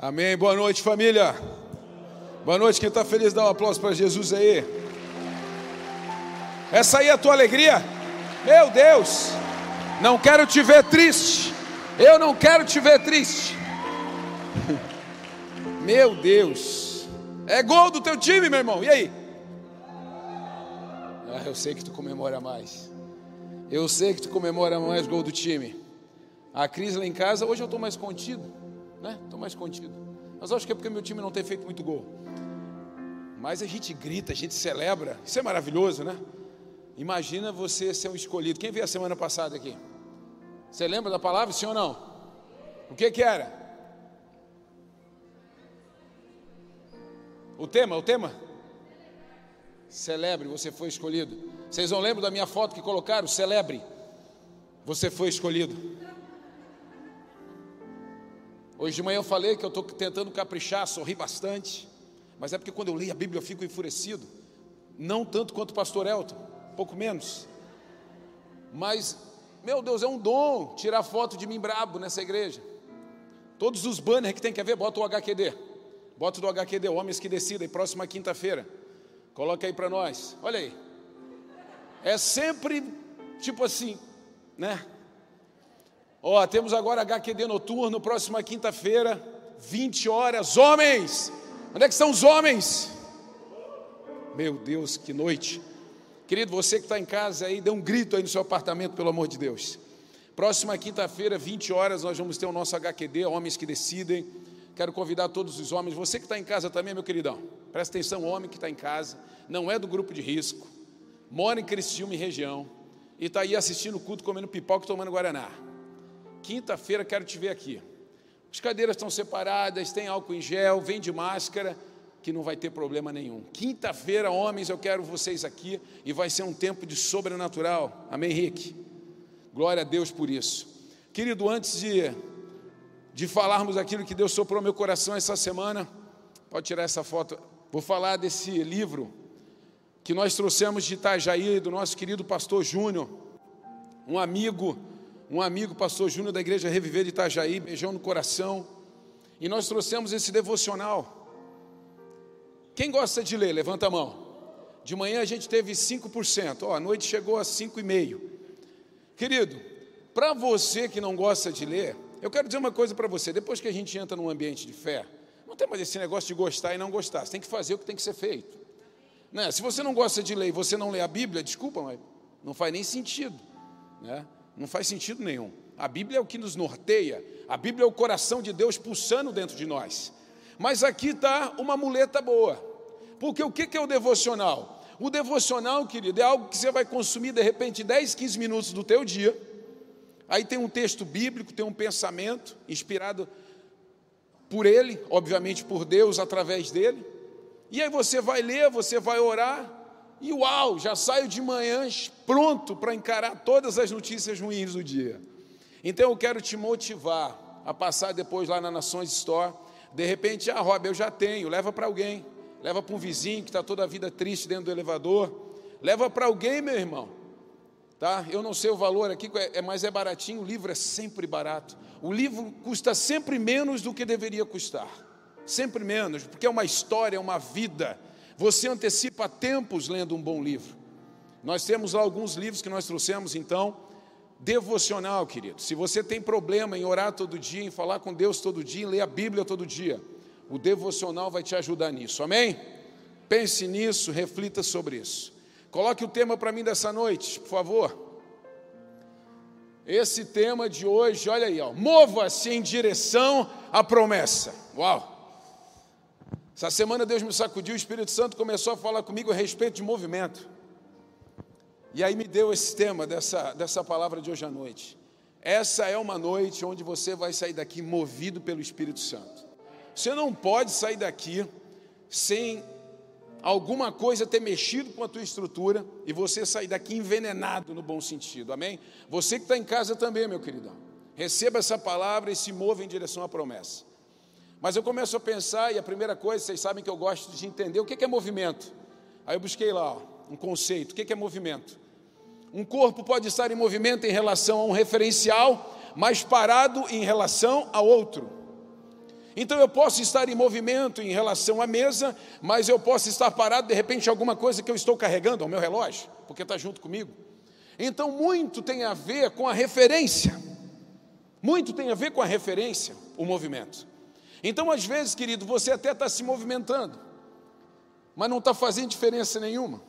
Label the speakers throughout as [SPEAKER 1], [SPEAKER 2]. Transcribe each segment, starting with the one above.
[SPEAKER 1] Amém. Boa noite, família. Boa noite. Quem está feliz, dá um aplauso para Jesus aí. Essa aí é a tua alegria? Meu Deus, não quero te ver triste. Eu não quero te ver triste. Meu Deus, é gol do teu time, meu irmão. E aí? Ah, eu sei que tu comemora mais. Eu sei que tu comemora mais gol do time. A crise lá em casa, hoje eu estou mais contido, né? Estou mais contido. Mas acho que é porque meu time não tem feito muito gol. Mas a gente grita, a gente celebra. Isso é maravilhoso, né? Imagina você ser um escolhido. Quem veio a semana passada aqui? Você lembra da palavra, sim ou não? O que que era? O tema, o tema? Celebre, você foi escolhido. Vocês não lembram da minha foto que colocaram? Celebre, você foi escolhido. Hoje de manhã eu falei que eu estou tentando caprichar, sorrir bastante, mas é porque quando eu leio a Bíblia eu fico enfurecido. Não tanto quanto o pastor Elton, pouco menos. Mas, meu Deus, é um dom tirar foto de mim brabo nessa igreja. Todos os banners que tem que ver, bota o HQD. Bota do HQD, Homens que Decidem, próxima quinta-feira. Coloca aí para nós. Olha aí. É sempre tipo assim, né? Ó, temos agora HQD noturno, próxima quinta-feira, 20 horas. Homens! Onde é que estão os homens? Meu Deus, que noite. Querido, você que está em casa aí, dê um grito aí no seu apartamento, pelo amor de Deus. Próxima quinta-feira, 20 horas, nós vamos ter o nosso HQD, Homens que Decidem. Quero convidar todos os homens, você que está em casa também, meu queridão, presta atenção, homem que está em casa, não é do grupo de risco, mora em Criciúma e região, e está aí assistindo o culto, comendo pipoca e tomando Guaraná. Quinta-feira quero te ver aqui. As cadeiras estão separadas, tem álcool em gel, vem de máscara, que não vai ter problema nenhum. Quinta-feira, homens, eu quero vocês aqui e vai ser um tempo de sobrenatural. Amém, Henrique? Glória a Deus por isso. Querido, antes de, de falarmos aquilo que Deus soprou meu coração essa semana, pode tirar essa foto. Vou falar desse livro que nós trouxemos de Itajaí, do nosso querido pastor Júnior, um amigo um amigo, pastor Júnior da Igreja Reviver de Itajaí, beijão no coração, e nós trouxemos esse devocional. Quem gosta de ler? Levanta a mão. De manhã a gente teve 5%, ó, a noite chegou a 5,5%. Querido, para você que não gosta de ler, eu quero dizer uma coisa para você: depois que a gente entra num ambiente de fé, não tem mais esse negócio de gostar e não gostar, você tem que fazer o que tem que ser feito. Né? Se você não gosta de ler e você não lê a Bíblia, desculpa, mas não faz nem sentido. Né? Não faz sentido nenhum. A Bíblia é o que nos norteia, a Bíblia é o coração de Deus pulsando dentro de nós. Mas aqui está uma muleta boa, porque o que é o devocional? O devocional, querido, é algo que você vai consumir de repente 10, 15 minutos do teu dia. Aí tem um texto bíblico, tem um pensamento inspirado por ele, obviamente por Deus através dele. E aí você vai ler, você vai orar, e uau, já saio de manhã pronto para encarar todas as notícias ruins do dia. Então eu quero te motivar a passar depois lá na Nações Store. De repente, ah, Rob, eu já tenho, leva para alguém. Leva para um vizinho que está toda a vida triste dentro do elevador. Leva para alguém, meu irmão. Tá? Eu não sei o valor aqui, é, mas é baratinho. O livro é sempre barato. O livro custa sempre menos do que deveria custar. Sempre menos, porque é uma história, é uma vida você antecipa tempos lendo um bom livro. Nós temos lá alguns livros que nós trouxemos, então, devocional, querido. Se você tem problema em orar todo dia, em falar com Deus todo dia, em ler a Bíblia todo dia, o devocional vai te ajudar nisso, amém? Pense nisso, reflita sobre isso. Coloque o tema para mim dessa noite, por favor. Esse tema de hoje, olha aí, mova-se em direção à promessa. Uau! Essa semana Deus me sacudiu, o Espírito Santo começou a falar comigo a respeito de movimento. E aí me deu esse tema dessa, dessa palavra de hoje à noite. Essa é uma noite onde você vai sair daqui movido pelo Espírito Santo. Você não pode sair daqui sem alguma coisa ter mexido com a tua estrutura e você sair daqui envenenado no bom sentido, amém? Você que está em casa também, meu queridão, receba essa palavra e se mova em direção à promessa. Mas eu começo a pensar, e a primeira coisa, vocês sabem que eu gosto de entender o que é movimento. Aí eu busquei lá ó, um conceito: o que é movimento? Um corpo pode estar em movimento em relação a um referencial, mas parado em relação a outro. Então eu posso estar em movimento em relação à mesa, mas eu posso estar parado de repente alguma coisa que eu estou carregando ao meu relógio, porque está junto comigo. Então muito tem a ver com a referência. Muito tem a ver com a referência, o movimento. Então, às vezes, querido, você até está se movimentando, mas não está fazendo diferença nenhuma.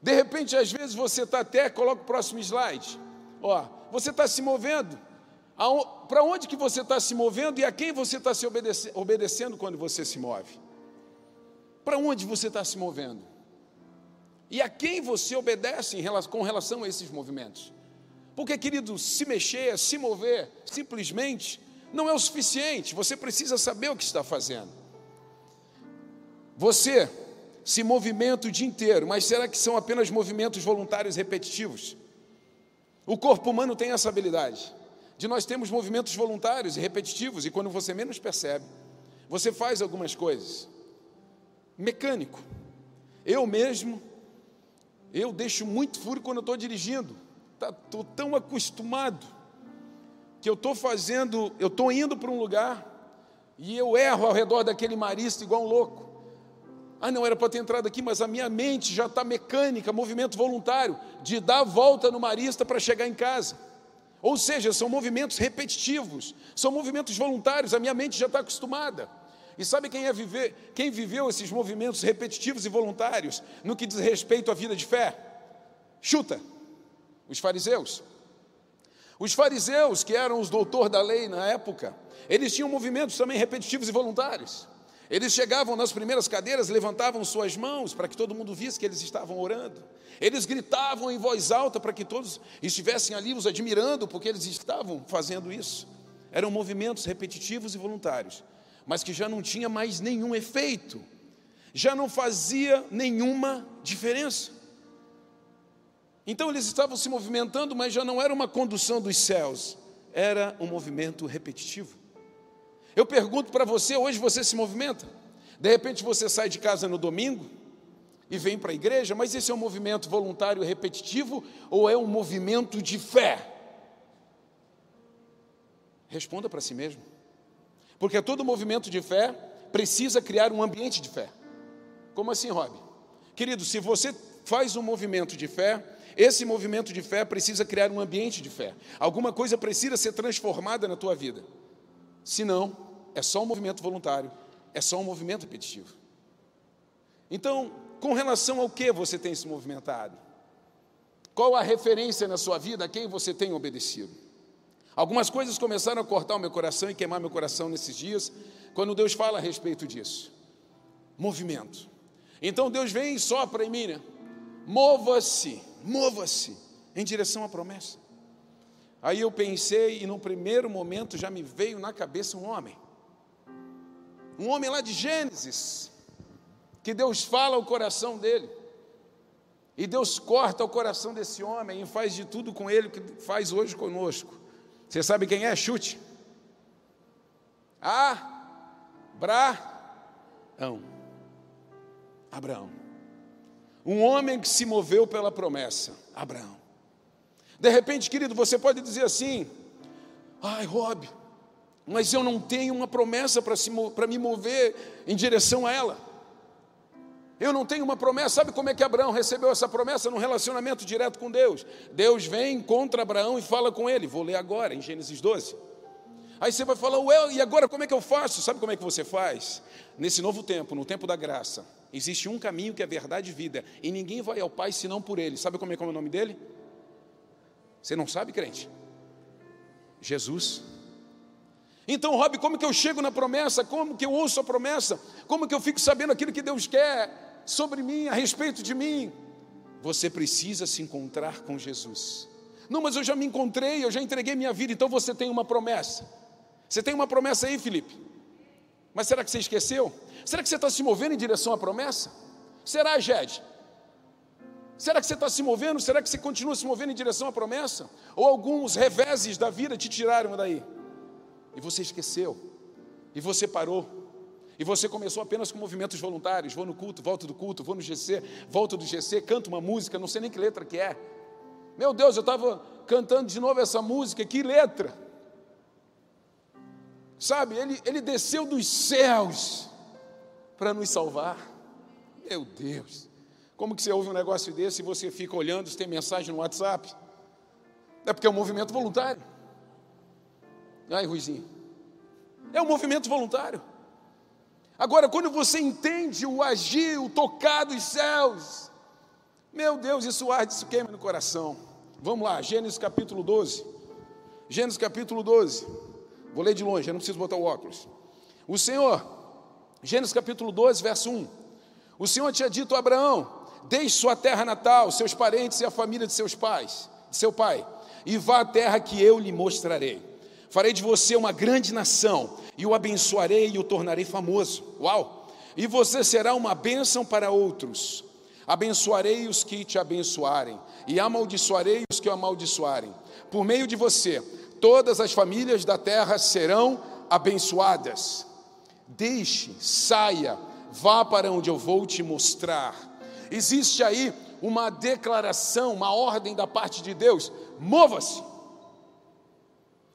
[SPEAKER 1] De repente, às vezes, você está até, coloca o próximo slide. Ó, você está se movendo. Para onde que você está se movendo e a quem você está se obedece, obedecendo quando você se move? Para onde você está se movendo? E a quem você obedece relação, com relação a esses movimentos? Porque, querido, se mexer, se mover, simplesmente não é o suficiente. Você precisa saber o que está fazendo. Você se movimenta o dia inteiro, mas será que são apenas movimentos voluntários repetitivos? O corpo humano tem essa habilidade de nós termos movimentos voluntários e repetitivos, e quando você menos percebe, você faz algumas coisas. Mecânico. Eu mesmo, eu deixo muito furo quando estou dirigindo estou tá, tão acostumado que eu estou fazendo, eu estou indo para um lugar e eu erro ao redor daquele marista igual um louco. Ah, não era para ter entrado aqui, mas a minha mente já está mecânica, movimento voluntário, de dar a volta no marista para chegar em casa. Ou seja, são movimentos repetitivos, são movimentos voluntários, a minha mente já está acostumada. E sabe quem é viver, quem viveu esses movimentos repetitivos e voluntários no que diz respeito à vida de fé? Chuta os fariseus. Os fariseus, que eram os doutores da lei na época, eles tinham movimentos também repetitivos e voluntários. Eles chegavam nas primeiras cadeiras, levantavam suas mãos para que todo mundo visse que eles estavam orando. Eles gritavam em voz alta para que todos estivessem ali os admirando, porque eles estavam fazendo isso. Eram movimentos repetitivos e voluntários, mas que já não tinha mais nenhum efeito, já não fazia nenhuma diferença. Então eles estavam se movimentando, mas já não era uma condução dos céus, era um movimento repetitivo. Eu pergunto para você, hoje você se movimenta? De repente você sai de casa no domingo e vem para a igreja, mas esse é um movimento voluntário repetitivo ou é um movimento de fé? Responda para si mesmo. Porque todo movimento de fé precisa criar um ambiente de fé. Como assim, Rob? Querido, se você faz um movimento de fé, esse movimento de fé precisa criar um ambiente de fé. Alguma coisa precisa ser transformada na tua vida. Senão, é só um movimento voluntário, é só um movimento repetitivo. Então, com relação ao que você tem se movimentado? Qual a referência na sua vida a quem você tem obedecido? Algumas coisas começaram a cortar o meu coração e queimar meu coração nesses dias, quando Deus fala a respeito disso. Movimento. Então Deus vem e sopra em mim, né? Mova-se mova-se em direção à promessa. Aí eu pensei, e no primeiro momento já me veio na cabeça um homem, um homem lá de Gênesis, que Deus fala ao coração dele, e Deus corta o coração desse homem e faz de tudo com ele que faz hoje conosco. Você sabe quem é? Chute. Abraão. Abraão. Um homem que se moveu pela promessa, Abraão. De repente, querido, você pode dizer assim: ai, Rob, mas eu não tenho uma promessa para me mover em direção a ela. Eu não tenho uma promessa. Sabe como é que Abraão recebeu essa promessa? Num relacionamento direto com Deus. Deus vem, encontra Abraão e fala com ele. Vou ler agora, em Gênesis 12. Aí você vai falar, ué, e agora como é que eu faço? Sabe como é que você faz? Nesse novo tempo, no tempo da graça, existe um caminho que é verdade e vida, e ninguém vai ao Pai senão por Ele. Sabe como é, como é o nome dele? Você não sabe, crente? Jesus. Então, Rob, como que eu chego na promessa? Como que eu ouço a promessa? Como que eu fico sabendo aquilo que Deus quer sobre mim, a respeito de mim? Você precisa se encontrar com Jesus. Não, mas eu já me encontrei, eu já entreguei minha vida, então você tem uma promessa. Você tem uma promessa aí, Felipe? Mas será que você esqueceu? Será que você está se movendo em direção à promessa? Será, Jed? Será que você está se movendo? Será que você continua se movendo em direção à promessa? Ou alguns reveses da vida te tiraram daí? E você esqueceu? E você parou? E você começou apenas com movimentos voluntários? Vou no culto, volto do culto, vou no GC, volto do GC, canto uma música, não sei nem que letra que é. Meu Deus, eu estava cantando de novo essa música, que letra! Sabe, ele, ele desceu dos céus para nos salvar. Meu Deus, como que você ouve um negócio desse e você fica olhando se tem mensagem no WhatsApp? É porque é um movimento voluntário. Ai, Ruizinho. É um movimento voluntário. Agora, quando você entende o agir, o tocar dos céus, meu Deus, isso arde, isso queima no coração. Vamos lá, Gênesis capítulo 12. Gênesis capítulo 12. Vou ler de longe, eu não preciso botar o óculos. O Senhor, Gênesis capítulo 12, verso 1. O Senhor tinha dito a Abraão: Deixe sua terra natal, seus parentes e a família de seus pais, de seu pai, e vá à terra que eu lhe mostrarei. Farei de você uma grande nação, e o abençoarei e o tornarei famoso. Uau! E você será uma bênção para outros. Abençoarei os que te abençoarem, e amaldiçoarei os que o amaldiçoarem. Por meio de você, todas as famílias da terra serão abençoadas. Deixe, saia, vá para onde eu vou te mostrar. Existe aí uma declaração, uma ordem da parte de Deus: mova-se,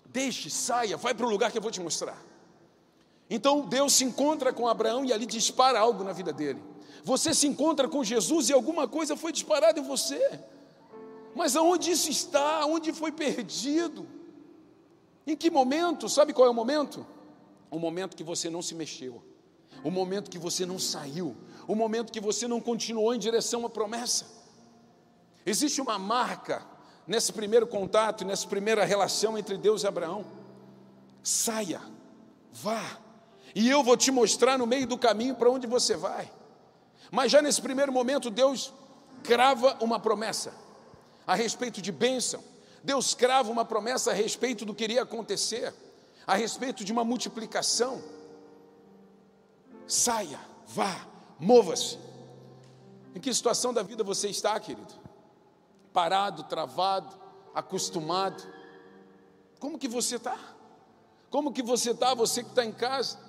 [SPEAKER 1] deixe, saia, vai para o lugar que eu vou te mostrar. Então Deus se encontra com Abraão e ali dispara algo na vida dele. Você se encontra com Jesus e alguma coisa foi disparada em você. Mas aonde isso está? Onde foi perdido? Em que momento? Sabe qual é o momento? O momento que você não se mexeu, o momento que você não saiu, o momento que você não continuou em direção à promessa. Existe uma marca nesse primeiro contato, nessa primeira relação entre Deus e Abraão. Saia, vá, e eu vou te mostrar no meio do caminho para onde você vai. Mas já nesse primeiro momento, Deus crava uma promessa a respeito de bênção, Deus crava uma promessa a respeito do que iria acontecer, a respeito de uma multiplicação. Saia, vá, mova-se. Em que situação da vida você está, querido? Parado, travado, acostumado? Como que você está? Como que você está, você que está em casa?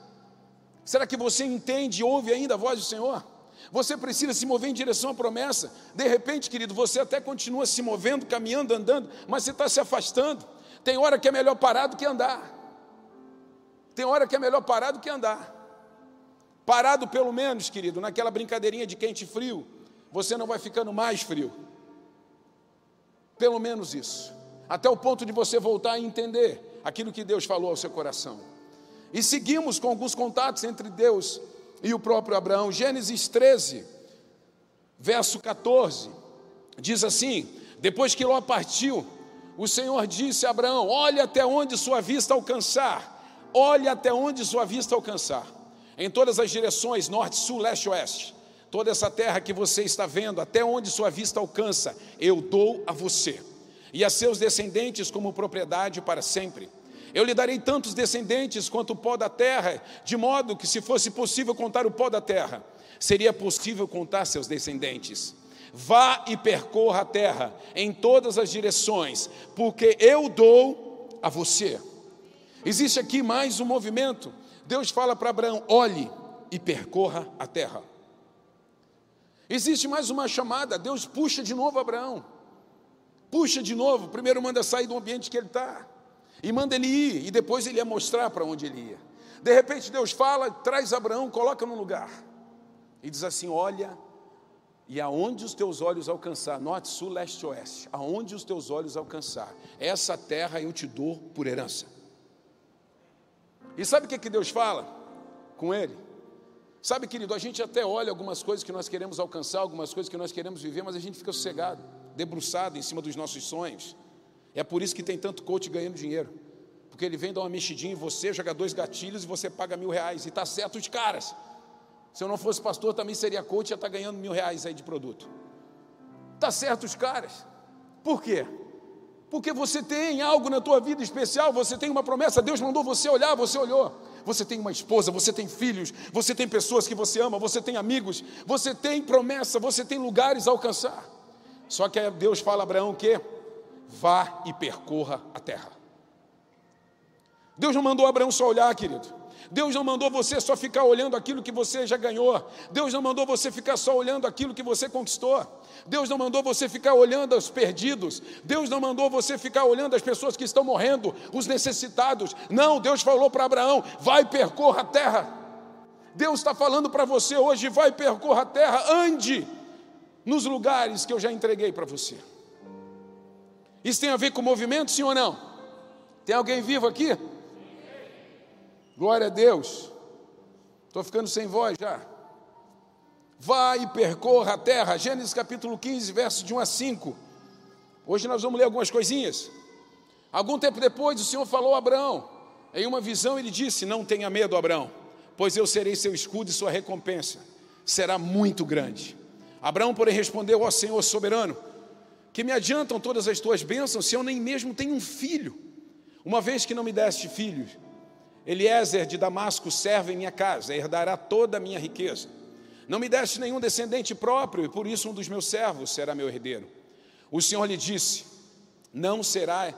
[SPEAKER 1] Será que você entende e ouve ainda a voz do Senhor? Você precisa se mover em direção à promessa. De repente, querido, você até continua se movendo, caminhando, andando, mas você está se afastando. Tem hora que é melhor parar do que andar. Tem hora que é melhor parar do que andar. Parado, pelo menos, querido, naquela brincadeirinha de quente frio, você não vai ficando mais frio. Pelo menos isso. Até o ponto de você voltar a entender aquilo que Deus falou ao seu coração. E seguimos com alguns contatos entre Deus e o próprio Abraão. Gênesis 13, verso 14, diz assim: Depois que Ló partiu, o Senhor disse a Abraão: Olhe até onde sua vista alcançar, olhe até onde sua vista alcançar, em todas as direções, norte, sul, leste, oeste. Toda essa terra que você está vendo, até onde sua vista alcança, eu dou a você e a seus descendentes como propriedade para sempre. Eu lhe darei tantos descendentes quanto o pó da terra, de modo que, se fosse possível contar o pó da terra, seria possível contar seus descendentes. Vá e percorra a terra em todas as direções, porque eu dou a você. Existe aqui mais um movimento. Deus fala para Abraão: olhe e percorra a terra. Existe mais uma chamada, Deus puxa de novo Abraão. Puxa de novo, primeiro manda sair do ambiente que ele está e manda ele ir, e depois ele ia mostrar para onde ele ia. De repente Deus fala, traz Abraão, coloca no lugar, e diz assim: Olha, e aonde os teus olhos alcançar, norte, sul, leste, oeste, aonde os teus olhos alcançar, essa terra eu te dou por herança. E sabe o que, que Deus fala com ele? Sabe, querido, a gente até olha algumas coisas que nós queremos alcançar, algumas coisas que nós queremos viver, mas a gente fica sossegado, debruçado em cima dos nossos sonhos, é por isso que tem tanto coach ganhando dinheiro. Porque ele vem dar uma mexidinha em você, joga dois gatilhos e você paga mil reais. E está certo os caras. Se eu não fosse pastor, também seria coach e ia estar tá ganhando mil reais aí de produto. Está certo os caras. Por quê? Porque você tem algo na tua vida especial, você tem uma promessa, Deus mandou você olhar, você olhou. Você tem uma esposa, você tem filhos, você tem pessoas que você ama, você tem amigos, você tem promessa, você tem lugares a alcançar. Só que Deus fala a Abraão o quê? vá e percorra a terra. Deus não mandou Abraão só olhar, querido. Deus não mandou você só ficar olhando aquilo que você já ganhou. Deus não mandou você ficar só olhando aquilo que você conquistou. Deus não mandou você ficar olhando os perdidos. Deus não mandou você ficar olhando as pessoas que estão morrendo, os necessitados. Não, Deus falou para Abraão: vai percorra a terra. Deus está falando para você hoje: vai percorra a terra, ande nos lugares que eu já entreguei para você. Isso tem a ver com movimento, sim ou não? Tem alguém vivo aqui? Glória a Deus. Estou ficando sem voz já. Vai e percorra a terra. Gênesis capítulo 15, versos de 1 a 5. Hoje nós vamos ler algumas coisinhas. Algum tempo depois, o Senhor falou a Abraão. Em uma visão, ele disse: Não tenha medo, Abraão, pois eu serei seu escudo e sua recompensa será muito grande. Abraão, porém, respondeu: Ó Senhor soberano, que me adiantam todas as tuas bênçãos se eu nem mesmo tenho um filho? Uma vez que não me deste filhos, Eliezer de Damasco serve em minha casa, herdará toda a minha riqueza. Não me deste nenhum descendente próprio, e por isso um dos meus servos será meu herdeiro. O Senhor lhe disse: Não será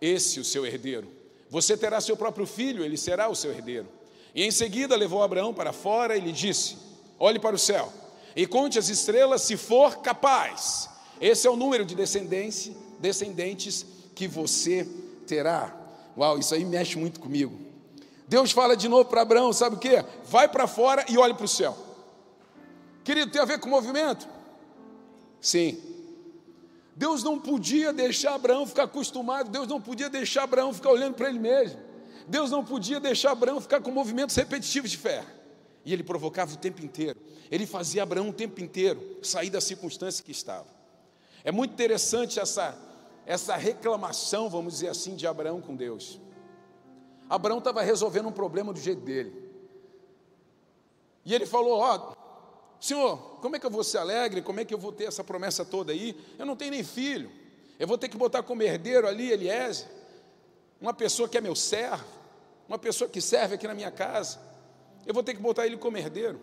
[SPEAKER 1] esse o seu herdeiro. Você terá seu próprio filho, ele será o seu herdeiro. E em seguida levou Abraão para fora e lhe disse: Olhe para o céu e conte as estrelas se for capaz. Esse é o número de descendentes, descendentes que você terá. Uau, isso aí mexe muito comigo. Deus fala de novo para Abraão, sabe o que? Vai para fora e olhe para o céu. Querido, tem a ver com movimento? Sim. Deus não podia deixar Abraão ficar acostumado, Deus não podia deixar Abraão ficar olhando para ele mesmo. Deus não podia deixar Abraão ficar com movimentos repetitivos de fé. E ele provocava o tempo inteiro. Ele fazia Abraão o tempo inteiro sair da circunstância que estava. É muito interessante essa, essa reclamação, vamos dizer assim, de Abraão com Deus. Abraão estava resolvendo um problema do jeito dele. E ele falou: Ó, Senhor, como é que eu vou ser alegre? Como é que eu vou ter essa promessa toda aí? Eu não tenho nem filho. Eu vou ter que botar como herdeiro ali Eliezer, uma pessoa que é meu servo, uma pessoa que serve aqui na minha casa. Eu vou ter que botar ele como herdeiro.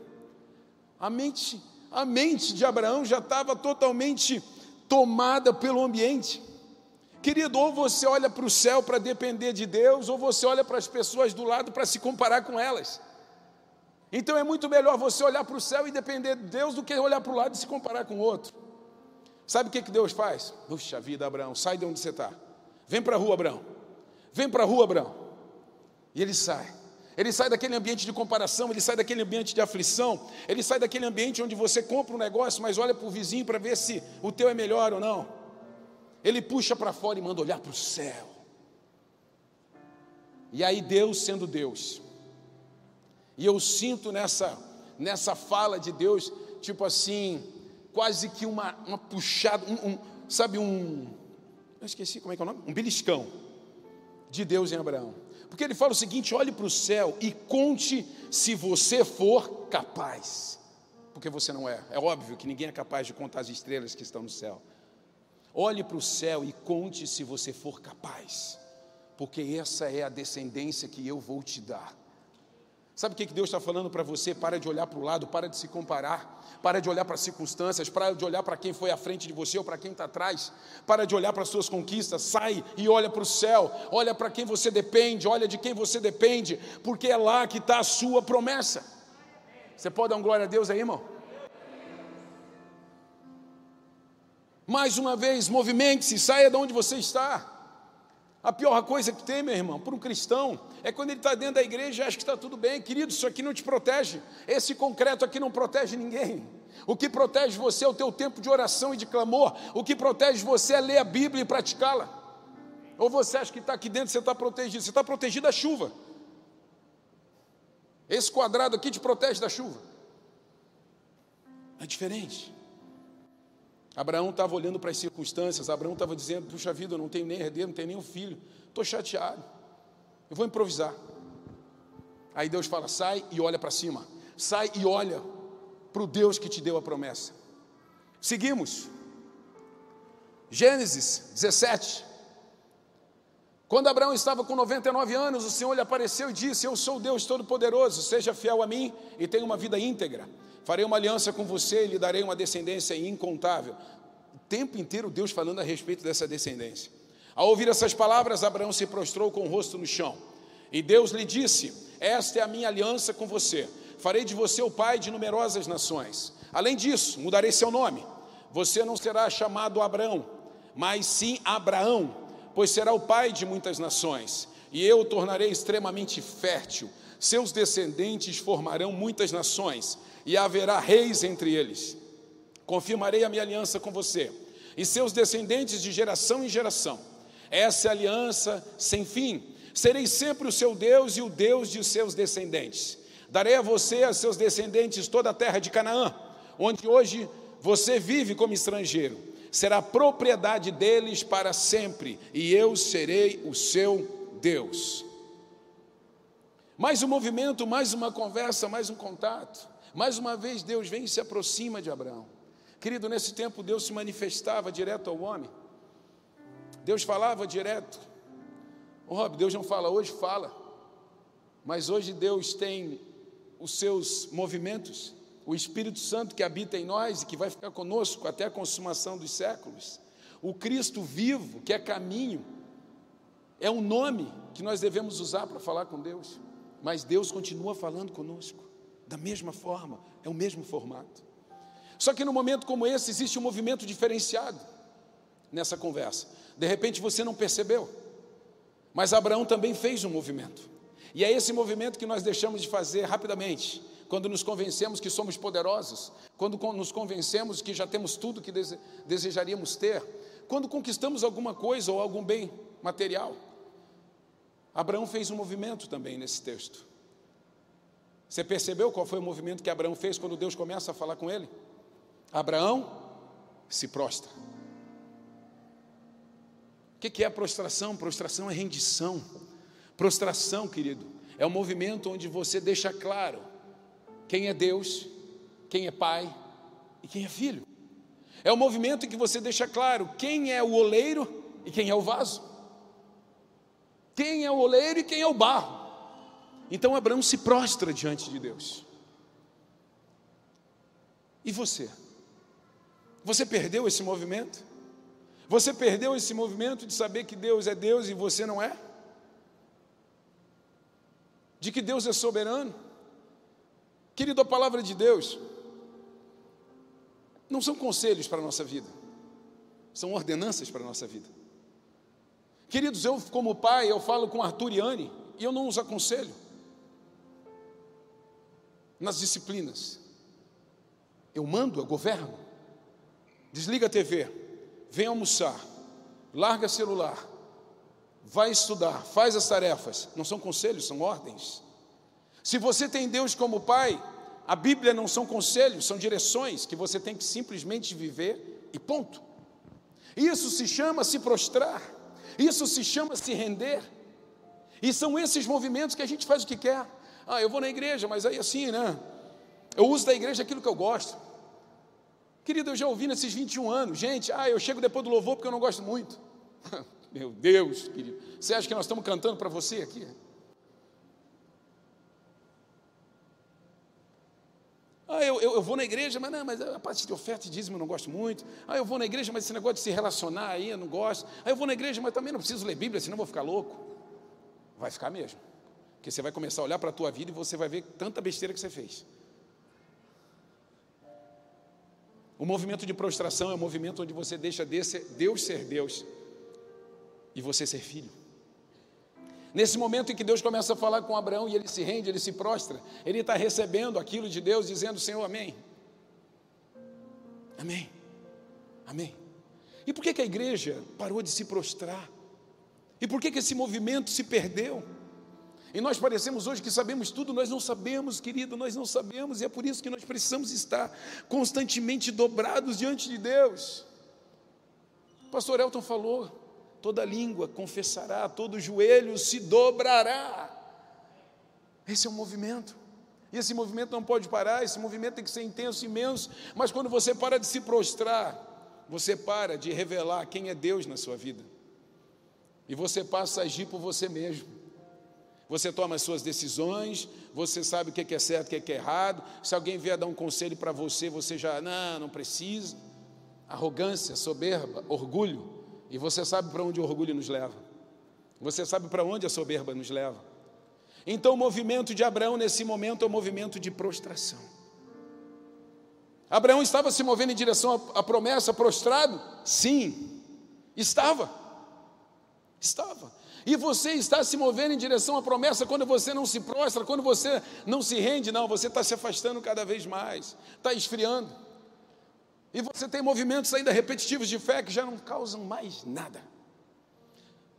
[SPEAKER 1] A mente, a mente de Abraão já estava totalmente tomada pelo ambiente. Querido, ou você olha para o céu para depender de Deus, ou você olha para as pessoas do lado para se comparar com elas. Então é muito melhor você olhar para o céu e depender de Deus do que olhar para o lado e se comparar com o outro. Sabe o que, que Deus faz? Puxa vida, Abraão, sai de onde você está. Vem para a rua, Abraão. Vem para a rua, Abraão. E ele sai. Ele sai daquele ambiente de comparação, ele sai daquele ambiente de aflição, ele sai daquele ambiente onde você compra um negócio, mas olha para o vizinho para ver se o teu é melhor ou não. Ele puxa para fora e manda olhar para o céu. E aí Deus sendo Deus. E eu sinto nessa nessa fala de Deus, tipo assim, quase que uma, uma puxada, um, um, sabe um, eu esqueci como é que é o nome, um beliscão de Deus em Abraão. Porque ele fala o seguinte: olhe para o céu e conte se você for capaz. Porque você não é. É óbvio que ninguém é capaz de contar as estrelas que estão no céu. Olhe para o céu e conte se você for capaz. Porque essa é a descendência que eu vou te dar. Sabe o que Deus está falando para você? Para de olhar para o lado, para de se comparar, para de olhar para as circunstâncias, para de olhar para quem foi à frente de você ou para quem está atrás, para de olhar para as suas conquistas, sai e olha para o céu, olha para quem você depende, olha de quem você depende, porque é lá que está a sua promessa. Você pode dar um glória a Deus aí, irmão? Mais uma vez, movimente-se, saia de onde você está. A pior coisa que tem, meu irmão, para um cristão, é quando ele está dentro da igreja e acha que está tudo bem. Querido, isso aqui não te protege. Esse concreto aqui não protege ninguém. O que protege você é o teu tempo de oração e de clamor. O que protege você é ler a Bíblia e praticá-la. Ou você acha que está aqui dentro, você está protegido. Você está protegido da chuva. Esse quadrado aqui te protege da chuva. É diferente. Abraão estava olhando para as circunstâncias, Abraão estava dizendo: Puxa vida, eu não tenho nem herdeiro, não tenho nem um filho, estou chateado, eu vou improvisar. Aí Deus fala: Sai e olha para cima, sai e olha para o Deus que te deu a promessa. Seguimos, Gênesis 17. Quando Abraão estava com 99 anos, o Senhor lhe apareceu e disse: Eu sou o Deus Todo-Poderoso, seja fiel a mim e tenha uma vida íntegra. Farei uma aliança com você e lhe darei uma descendência incontável. O tempo inteiro Deus falando a respeito dessa descendência. Ao ouvir essas palavras, Abraão se prostrou com o rosto no chão. E Deus lhe disse: Esta é a minha aliança com você. Farei de você o pai de numerosas nações. Além disso, mudarei seu nome. Você não será chamado Abraão, mas sim Abraão, pois será o pai de muitas nações. E eu o tornarei extremamente fértil. Seus descendentes formarão muitas nações, e haverá reis entre eles. Confirmarei a minha aliança com você e seus descendentes de geração em geração. Essa é aliança sem fim. Serei sempre o seu Deus e o Deus de seus descendentes. Darei a você e a seus descendentes toda a terra de Canaã, onde hoje você vive como estrangeiro. Será propriedade deles para sempre, e eu serei o seu Deus. Mais um movimento, mais uma conversa, mais um contato. Mais uma vez Deus vem e se aproxima de Abraão. Querido, nesse tempo Deus se manifestava direto ao homem. Deus falava direto. Oh, Rob, Deus não fala hoje, fala. Mas hoje Deus tem os seus movimentos, o Espírito Santo que habita em nós e que vai ficar conosco até a consumação dos séculos. O Cristo vivo, que é caminho, é um nome que nós devemos usar para falar com Deus. Mas Deus continua falando conosco, da mesma forma, é o mesmo formato. Só que no momento como esse existe um movimento diferenciado nessa conversa. De repente você não percebeu, mas Abraão também fez um movimento. E é esse movimento que nós deixamos de fazer rapidamente, quando nos convencemos que somos poderosos, quando nos convencemos que já temos tudo que desejaríamos ter, quando conquistamos alguma coisa ou algum bem material. Abraão fez um movimento também nesse texto. Você percebeu qual foi o movimento que Abraão fez quando Deus começa a falar com ele? Abraão se prostra. O que é prostração? Prostração é rendição. Prostração, querido, é um movimento onde você deixa claro quem é Deus, quem é Pai e quem é Filho. É um movimento em que você deixa claro quem é o oleiro e quem é o vaso. Quem é o oleiro e quem é o barro. Então Abraão se prostra diante de Deus. E você? Você perdeu esse movimento? Você perdeu esse movimento de saber que Deus é Deus e você não é? De que Deus é soberano? Querido, a palavra de Deus não são conselhos para a nossa vida, são ordenanças para a nossa vida. Queridos, eu como pai, eu falo com Arthur e Anne e eu não os aconselho nas disciplinas. Eu mando, eu governo. Desliga a TV, vem almoçar, larga celular, vai estudar, faz as tarefas. Não são conselhos, são ordens. Se você tem Deus como Pai, a Bíblia não são conselhos, são direções que você tem que simplesmente viver e ponto. Isso se chama se prostrar, isso se chama se render. E são esses movimentos que a gente faz o que quer. Ah, eu vou na igreja, mas aí assim, né? Eu uso da igreja aquilo que eu gosto. Querido, eu já ouvi nesses 21 anos, gente, ah, eu chego depois do louvor porque eu não gosto muito. Meu Deus, querido, você acha que nós estamos cantando para você aqui? Ah, eu, eu, eu, vou na igreja, mas não, mas a parte de oferta e dízimo eu não gosto muito. Ah, eu vou na igreja, mas esse negócio de se relacionar aí eu não gosto. Ah, eu vou na igreja, mas também não preciso ler Bíblia, senão eu vou ficar louco. Vai ficar mesmo. Porque você vai começar a olhar para a tua vida e você vai ver tanta besteira que você fez. O movimento de prostração é um movimento onde você deixa Deus ser Deus e você ser filho. Nesse momento em que Deus começa a falar com Abraão e ele se rende, ele se prostra, ele está recebendo aquilo de Deus, dizendo: Senhor, amém. Amém. Amém. E por que, que a igreja parou de se prostrar? E por que, que esse movimento se perdeu? E nós parecemos hoje que sabemos tudo, nós não sabemos, querido, nós não sabemos, e é por isso que nós precisamos estar constantemente dobrados diante de Deus. O pastor Elton falou: toda língua confessará, todo joelho se dobrará. Esse é o movimento. E esse movimento não pode parar, esse movimento tem que ser intenso, imenso, mas quando você para de se prostrar, você para de revelar quem é Deus na sua vida. E você passa a agir por você mesmo. Você toma as suas decisões, você sabe o que é certo, o que é errado. Se alguém vier dar um conselho para você, você já, não, não precisa. Arrogância, soberba, orgulho. E você sabe para onde o orgulho nos leva. Você sabe para onde a soberba nos leva. Então o movimento de Abraão nesse momento é um movimento de prostração. Abraão estava se movendo em direção à promessa prostrado? Sim, estava. Estava. E você está se movendo em direção à promessa quando você não se prostra, quando você não se rende, não, você está se afastando cada vez mais, está esfriando. E você tem movimentos ainda repetitivos de fé que já não causam mais nada.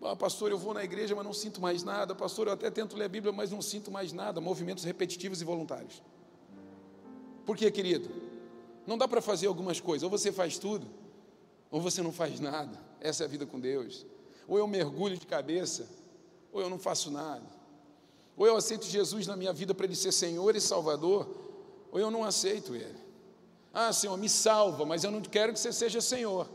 [SPEAKER 1] Ah, pastor, eu vou na igreja, mas não sinto mais nada. Pastor, eu até tento ler a Bíblia, mas não sinto mais nada. Movimentos repetitivos e voluntários. Por quê, querido? Não dá para fazer algumas coisas. Ou você faz tudo, ou você não faz nada. Essa é a vida com Deus. Ou eu mergulho de cabeça, ou eu não faço nada. Ou eu aceito Jesus na minha vida para Ele ser Senhor e Salvador, ou eu não aceito Ele. Ah, Senhor, me salva, mas eu não quero que você seja Senhor.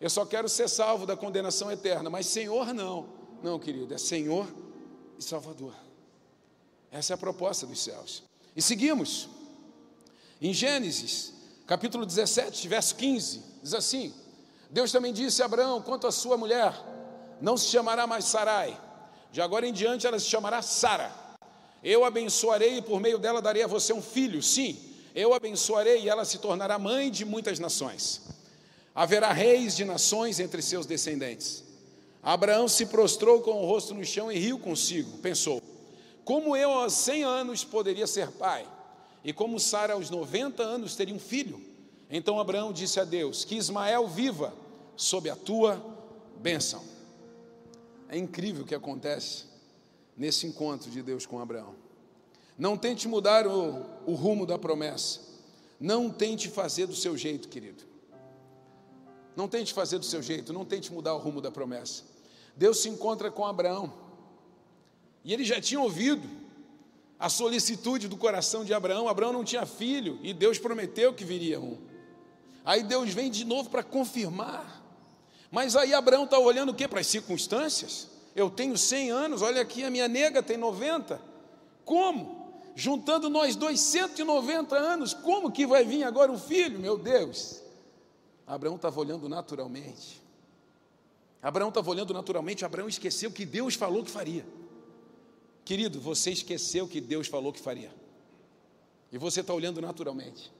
[SPEAKER 1] Eu só quero ser salvo da condenação eterna, mas Senhor não. Não, querido, é Senhor e Salvador. Essa é a proposta dos céus. E seguimos. Em Gênesis, capítulo 17, verso 15, diz assim: Deus também disse a Abraão: quanto à sua mulher, não se chamará mais Sarai, de agora em diante ela se chamará Sara. Eu abençoarei e por meio dela darei a você um filho. Sim, eu abençoarei e ela se tornará mãe de muitas nações. Haverá reis de nações entre seus descendentes. Abraão se prostrou com o rosto no chão e riu consigo. Pensou: Como eu aos 100 anos poderia ser pai? E como Sara aos 90 anos teria um filho? Então Abraão disse a Deus: Que Ismael viva sob a tua bênção. É incrível o que acontece nesse encontro de Deus com Abraão. Não tente mudar o, o rumo da promessa. Não tente fazer do seu jeito, querido. Não tente fazer do seu jeito, não tente mudar o rumo da promessa. Deus se encontra com Abraão. E ele já tinha ouvido a solicitude do coração de Abraão. Abraão não tinha filho e Deus prometeu que viria um. Aí Deus vem de novo para confirmar. Mas aí Abraão está olhando o que? Para as circunstâncias? Eu tenho 100 anos, olha aqui, a minha nega tem 90. Como? Juntando nós dois 190 anos, como que vai vir agora um filho, meu Deus? Abraão estava olhando naturalmente. Abraão estava olhando naturalmente, Abraão esqueceu que Deus falou que faria. Querido, você esqueceu que Deus falou que faria. E você está olhando naturalmente.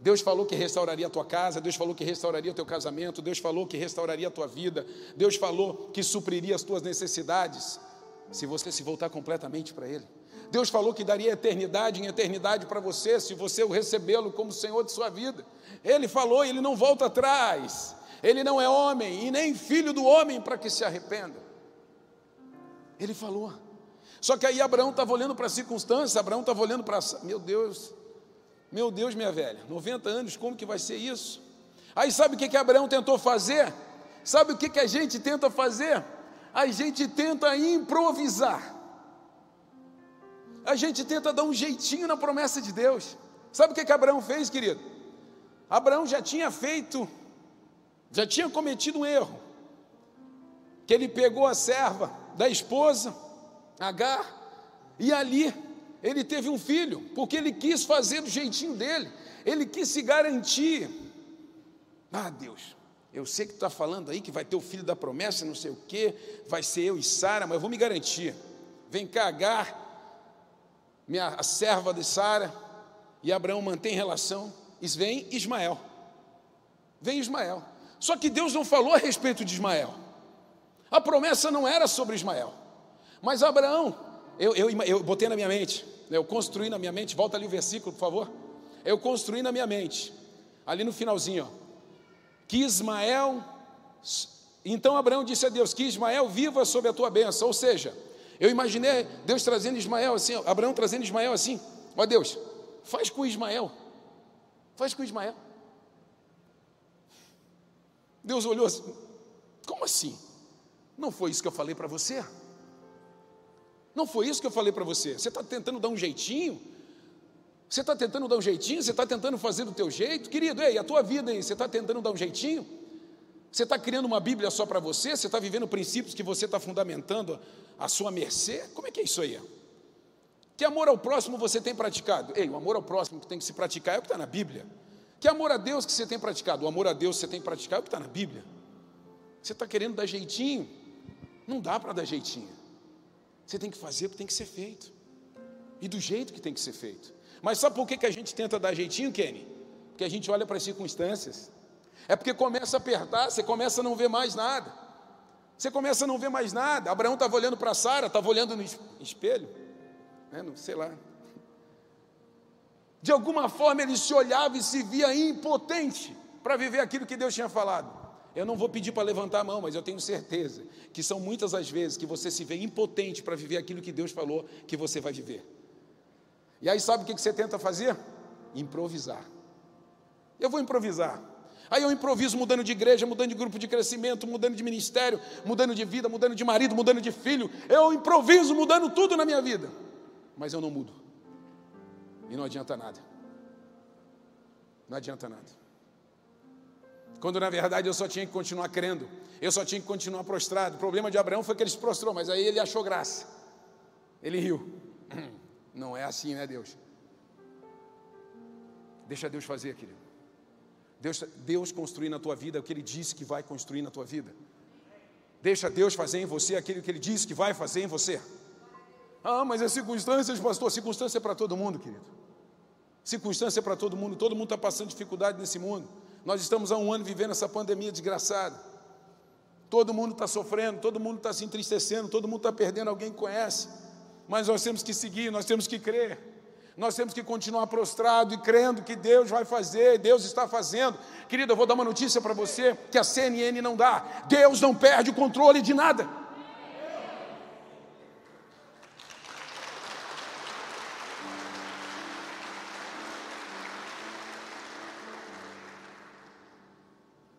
[SPEAKER 1] Deus falou que restauraria a tua casa, Deus falou que restauraria o teu casamento, Deus falou que restauraria a tua vida, Deus falou que supriria as tuas necessidades, se você se voltar completamente para Ele. Deus falou que daria eternidade em eternidade para você, se você o recebê-lo como Senhor de sua vida. Ele falou ele não volta atrás. Ele não é homem e nem filho do homem para que se arrependa. Ele falou. Só que aí Abraão estava olhando para a circunstância, Abraão estava olhando para. Meu Deus, meu Deus, minha velha, 90 anos, como que vai ser isso? Aí sabe o que, que Abraão tentou fazer? Sabe o que, que a gente tenta fazer? A gente tenta improvisar. A gente tenta dar um jeitinho na promessa de Deus. Sabe o que, que Abraão fez, querido? Abraão já tinha feito, já tinha cometido um erro. Que ele pegou a serva da esposa, Agar, e ali ele teve um filho, porque ele quis fazer do jeitinho dele, ele quis se garantir. Ah, Deus, eu sei que tu está falando aí que vai ter o filho da promessa, não sei o que, vai ser eu e Sara, mas eu vou me garantir. Vem cá, Agar, minha, serva de Sara, e Abraão mantém relação, e vem Ismael. Vem Ismael. Só que Deus não falou a respeito de Ismael. A promessa não era sobre Ismael. Mas Abraão, eu, eu, eu botei na minha mente, eu construí na minha mente, volta ali o versículo, por favor. Eu construí na minha mente, ali no finalzinho, ó, que Ismael, então Abraão disse a Deus: que Ismael viva sob a tua bênção. Ou seja, eu imaginei Deus trazendo Ismael assim, Abraão trazendo Ismael assim, ó Deus, faz com Ismael, faz com Ismael. Deus olhou assim, como assim? Não foi isso que eu falei para você? Não foi isso que eu falei para você. Você está tentando dar um jeitinho? Você está tentando dar um jeitinho? Você está tentando fazer do teu jeito? Querido, ei, a tua vida aí, você está tentando dar um jeitinho? Você está criando uma Bíblia só para você? Você está vivendo princípios que você está fundamentando a sua mercê? Como é que é isso aí? Que amor ao próximo você tem praticado? Ei, o amor ao próximo que tem que se praticar é o que está na Bíblia. Que amor a Deus que você tem praticado? O amor a Deus que você tem praticado é o que está na Bíblia. Você está querendo dar jeitinho? Não dá para dar jeitinho. Você tem que fazer porque tem que ser feito. E do jeito que tem que ser feito. Mas sabe por que, que a gente tenta dar jeitinho, Kenny? Porque a gente olha para as circunstâncias. É porque começa a apertar, você começa a não ver mais nada. Você começa a não ver mais nada. Abraão estava olhando para Sara, estava olhando no espelho, né, no, sei lá. De alguma forma ele se olhava e se via impotente para viver aquilo que Deus tinha falado. Eu não vou pedir para levantar a mão, mas eu tenho certeza que são muitas as vezes que você se vê impotente para viver aquilo que Deus falou que você vai viver. E aí sabe o que você tenta fazer? Improvisar. Eu vou improvisar. Aí eu improviso mudando de igreja, mudando de grupo de crescimento, mudando de ministério, mudando de vida, mudando de marido, mudando de filho. Eu improviso mudando tudo na minha vida. Mas eu não mudo. E não adianta nada. Não adianta nada. Quando na verdade eu só tinha que continuar crendo, eu só tinha que continuar prostrado. O problema de Abraão foi que ele se prostrou, mas aí ele achou graça. Ele riu. Não é assim, né, Deus? Deixa Deus fazer, querido. Deus, Deus construir na tua vida o que Ele disse que vai construir na tua vida. Deixa Deus fazer em você aquilo que Ele disse que vai fazer em você. Ah, mas as circunstâncias, pastor, circunstância é para todo mundo, querido. Circunstância é para todo mundo, todo mundo está passando dificuldade nesse mundo. Nós estamos há um ano vivendo essa pandemia desgraçada. Todo mundo está sofrendo, todo mundo está se entristecendo, todo mundo está perdendo alguém que conhece. Mas nós temos que seguir, nós temos que crer. Nós temos que continuar prostrado e crendo que Deus vai fazer, Deus está fazendo. Querido, eu vou dar uma notícia para você que a CNN não dá. Deus não perde o controle de nada.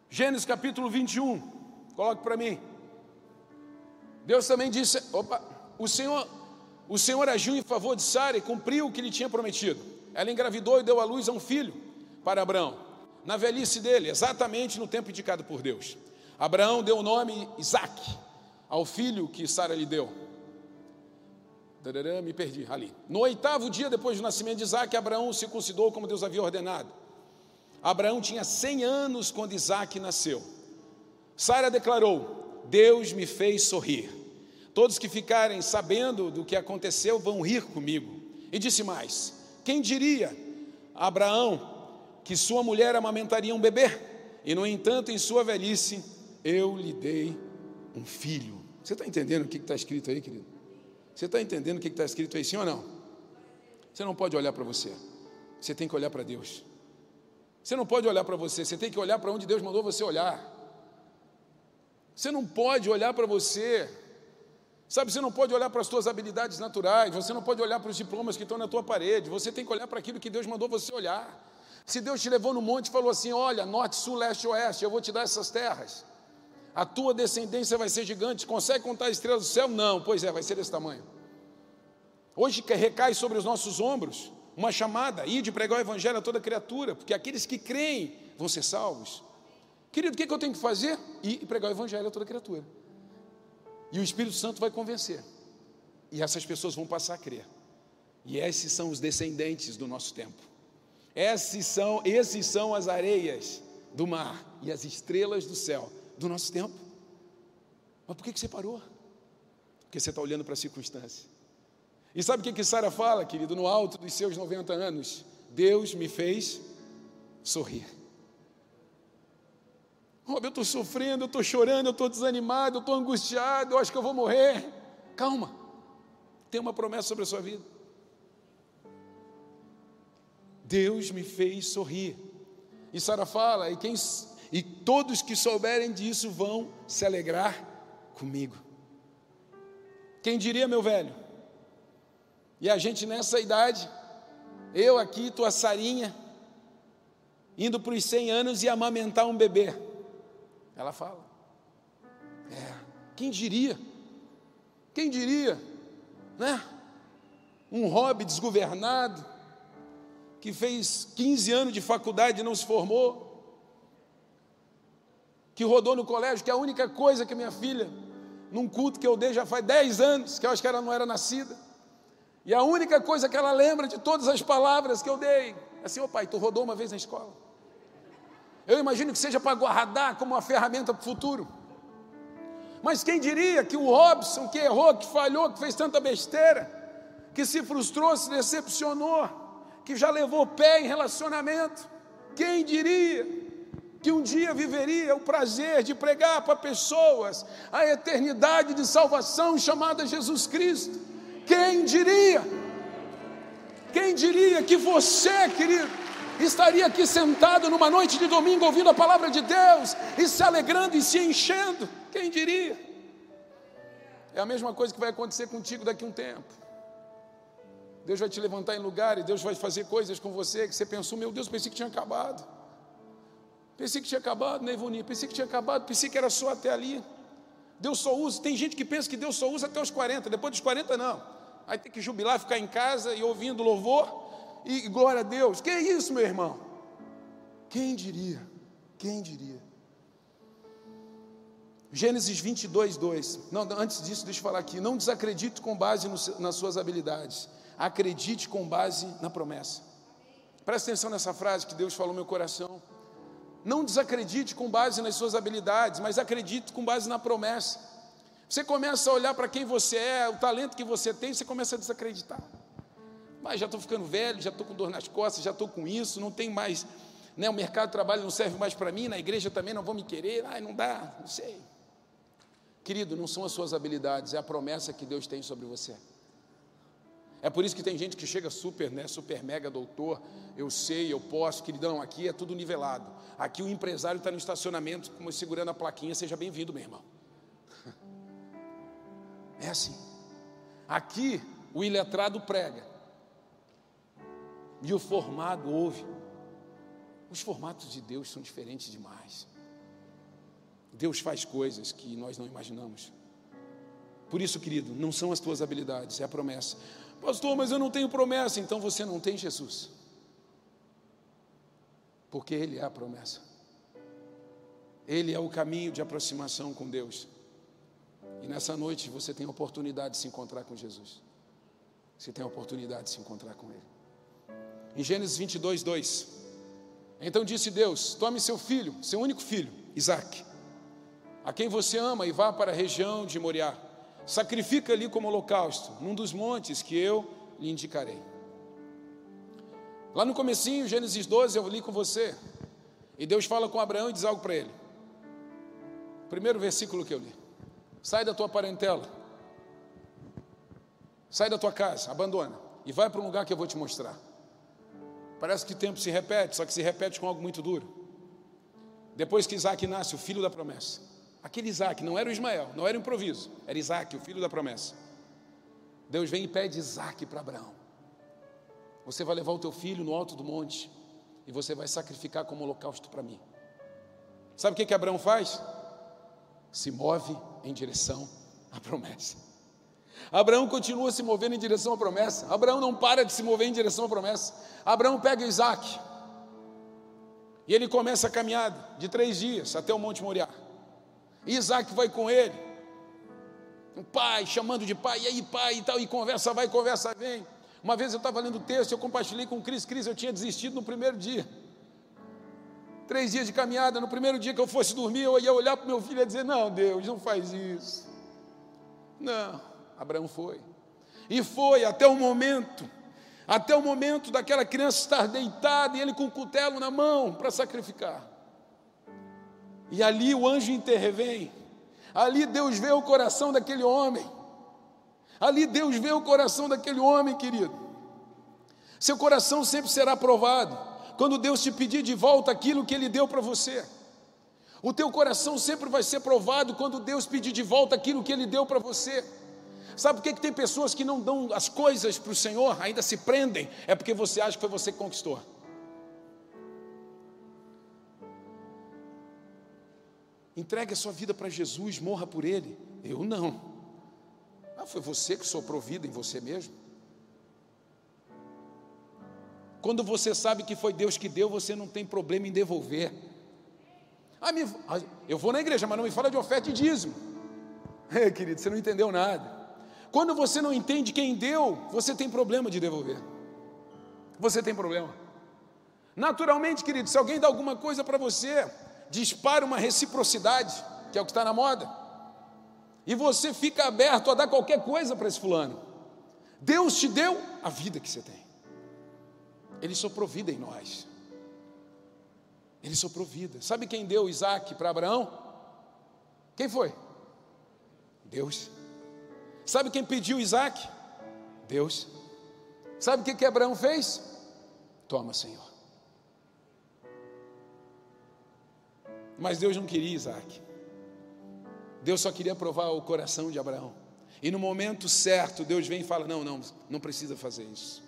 [SPEAKER 1] Gênesis capítulo 21, coloque para mim. Deus também disse: opa, o Senhor, o Senhor agiu em favor de Sara e cumpriu o que lhe tinha prometido. Ela engravidou e deu à luz a um filho para Abraão, na velhice dele, exatamente no tempo indicado por Deus. Abraão deu o nome Isaac ao filho que Sara lhe deu. Me perdi ali. No oitavo dia depois do nascimento de Isaac, Abraão se circuncidou como Deus havia ordenado. Abraão tinha 100 anos quando Isaac nasceu. Sara declarou: Deus me fez sorrir. Todos que ficarem sabendo do que aconteceu vão rir comigo. E disse mais: Quem diria, Abraão, que sua mulher amamentaria um bebê? E no entanto, em sua velhice, eu lhe dei um filho. Você está entendendo o que está escrito aí, querido? Você está entendendo o que está escrito aí, sim ou não? Você não pode olhar para você, você tem que olhar para Deus. Você não pode olhar para você, você tem que olhar para onde Deus mandou você olhar. Você não pode olhar para você. Sabe, você não pode olhar para as suas habilidades naturais, você não pode olhar para os diplomas que estão na tua parede, você tem que olhar para aquilo que Deus mandou você olhar. Se Deus te levou no monte e falou assim: Olha, norte, sul, leste, oeste, eu vou te dar essas terras. A tua descendência vai ser gigante. Consegue contar as estrelas do céu? Não, pois é, vai ser desse tamanho. Hoje recai sobre os nossos ombros uma chamada, ir de pregar o evangelho a toda criatura, porque aqueles que creem vão ser salvos. Querido, o que, que eu tenho que fazer? Ir e pregar o evangelho a toda criatura. E o Espírito Santo vai convencer. E essas pessoas vão passar a crer. E esses são os descendentes do nosso tempo. Esses são, esses são as areias do mar e as estrelas do céu do nosso tempo. Mas por que, que você parou? Porque você está olhando para a circunstância. E sabe o que, que Sara fala, querido, no alto dos seus 90 anos? Deus me fez sorrir. Rob, eu estou sofrendo, eu estou chorando, eu estou desanimado, eu estou angustiado, eu acho que eu vou morrer. Calma, tem uma promessa sobre a sua vida. Deus me fez sorrir. E Sara fala, e, quem, e todos que souberem disso vão se alegrar comigo. Quem diria, meu velho? E a gente nessa idade, eu aqui, tua Sarinha, indo para os 100 anos e amamentar um bebê. Ela fala. É, quem diria? Quem diria? Né? Um hobby desgovernado, que fez 15 anos de faculdade e não se formou, que rodou no colégio, que é a única coisa que minha filha, num culto que eu dei já faz 10 anos, que eu acho que ela não era nascida, e a única coisa que ela lembra de todas as palavras que eu dei é assim: ô oh, pai, tu rodou uma vez na escola. Eu imagino que seja para guardar como uma ferramenta para o futuro. Mas quem diria que o Robson, que errou, que falhou, que fez tanta besteira, que se frustrou, se decepcionou, que já levou pé em relacionamento, quem diria que um dia viveria o prazer de pregar para pessoas a eternidade de salvação chamada Jesus Cristo? Quem diria? Quem diria que você, querido, estaria aqui sentado numa noite de domingo ouvindo a palavra de Deus e se alegrando e se enchendo? Quem diria? É a mesma coisa que vai acontecer contigo daqui a um tempo. Deus vai te levantar em lugar e Deus vai fazer coisas com você que você pensou, meu Deus, pensei que tinha acabado. Pensei que tinha acabado, né, Ivoni? Pensei que tinha acabado, pensei que era só até ali. Deus só usa, tem gente que pensa que Deus só usa até os 40, depois dos 40 não. Aí tem que jubilar, ficar em casa e ouvindo louvor e glória a Deus. Que é isso, meu irmão? Quem diria? Quem diria? Gênesis 22, 2. Não, antes disso, deixa eu falar aqui. Não desacredite com base no, nas suas habilidades. Acredite com base na promessa. Presta atenção nessa frase que Deus falou no meu coração. Não desacredite com base nas suas habilidades, mas acredite com base na promessa. Você começa a olhar para quem você é, o talento que você tem, você começa a desacreditar. Mas já estou ficando velho, já estou com dor nas costas, já estou com isso, não tem mais, né, o mercado de trabalho não serve mais para mim, na igreja também não vão me querer, ai, não dá, não sei. Querido, não são as suas habilidades, é a promessa que Deus tem sobre você. É por isso que tem gente que chega super, né, super mega doutor, eu sei, eu posso, queridão, aqui é tudo nivelado. Aqui o empresário está no estacionamento, segurando a plaquinha, seja bem-vindo, meu irmão. É assim. Aqui o iletrado prega e o formado ouve. Os formatos de Deus são diferentes demais. Deus faz coisas que nós não imaginamos. Por isso, querido, não são as tuas habilidades, é a promessa. Pastor, mas eu não tenho promessa, então você não tem Jesus. Porque Ele é a promessa. Ele é o caminho de aproximação com Deus. E nessa noite você tem a oportunidade de se encontrar com Jesus. Você tem a oportunidade de se encontrar com Ele. Em Gênesis 22, 2. Então disse Deus: Tome seu filho, seu único filho, Isaac, a quem você ama, e vá para a região de Moriá. Sacrifica ali como holocausto, num dos montes que eu lhe indicarei. Lá no comecinho, Gênesis 12, eu li com você. E Deus fala com Abraão e diz algo para ele. Primeiro versículo que eu li. Sai da tua parentela. Sai da tua casa, abandona. E vai para um lugar que eu vou te mostrar. Parece que o tempo se repete, só que se repete com algo muito duro. Depois que Isaac nasce, o filho da promessa. Aquele Isaac não era o Ismael, não era o improviso, era Isaac, o filho da promessa. Deus vem e pede Isaac para Abraão. Você vai levar o teu filho no alto do monte e você vai sacrificar como holocausto para mim. Sabe o que, que Abraão faz? Se move em direção à promessa. Abraão continua se movendo em direção à promessa. Abraão não para de se mover em direção à promessa. Abraão pega Isaac e ele começa a caminhada de três dias até o Monte Moriá. Isaac vai com ele. O pai chamando de pai, e aí pai e tal, e conversa vai, conversa vem. Uma vez eu estava lendo o texto, eu compartilhei com o Cris, Cris, eu tinha desistido no primeiro dia. Três dias de caminhada, no primeiro dia que eu fosse dormir, eu ia olhar para meu filho e dizer: Não, Deus, não faz isso. Não, Abraão foi. E foi até o momento, até o momento daquela criança estar deitada e ele com o cutelo na mão para sacrificar. E ali o anjo intervém. Ali Deus vê o coração daquele homem. Ali Deus vê o coração daquele homem, querido. Seu coração sempre será provado quando Deus te pedir de volta aquilo que Ele deu para você. O teu coração sempre vai ser provado quando Deus pedir de volta aquilo que Ele deu para você. Sabe por que, que tem pessoas que não dão as coisas para o Senhor, ainda se prendem? É porque você acha que foi você que conquistou. Entregue a sua vida para Jesus, morra por Ele. Eu não. Ah, foi você que soprou vida em você mesmo? Quando você sabe que foi Deus que deu, você não tem problema em devolver. Ah, me, ah, eu vou na igreja, mas não me fala de oferta e dízimo. É, querido, você não entendeu nada. Quando você não entende quem deu, você tem problema de devolver. Você tem problema. Naturalmente, querido, se alguém dá alguma coisa para você, dispara uma reciprocidade, que é o que está na moda. E você fica aberto a dar qualquer coisa para esse fulano. Deus te deu a vida que você tem. Ele soprou vida em nós. Ele soprou vida. Sabe quem deu Isaac para Abraão? Quem foi? Deus. Sabe quem pediu Isaac? Deus. Sabe o que, que Abraão fez? Toma, Senhor. Mas Deus não queria Isaac. Deus só queria provar o coração de Abraão. E no momento certo, Deus vem e fala: Não, não, não precisa fazer isso.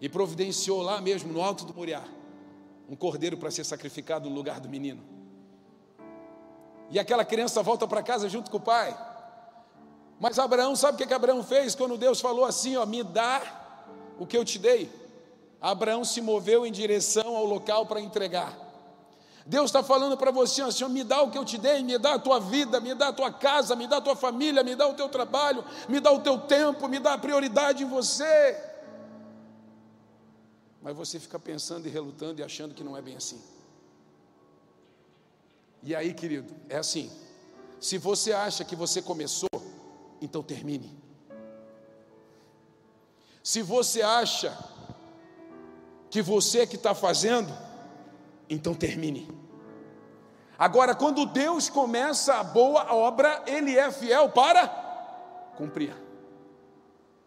[SPEAKER 1] E providenciou lá mesmo, no alto do Moriá, um cordeiro para ser sacrificado no lugar do menino. E aquela criança volta para casa junto com o pai. Mas Abraão, sabe o que, que Abraão fez quando Deus falou assim: ó, me dá o que eu te dei? Abraão se moveu em direção ao local para entregar. Deus está falando para você, ó, Senhor, me dá o que eu te dei, me dá a tua vida, me dá a tua casa, me dá a tua família, me dá o teu trabalho, me dá o teu tempo, me dá a prioridade em você. Mas você fica pensando e relutando e achando que não é bem assim. E aí, querido, é assim: se você acha que você começou, então termine. Se você acha que você é que está fazendo, então termine. Agora, quando Deus começa a boa obra, Ele é fiel para cumprir.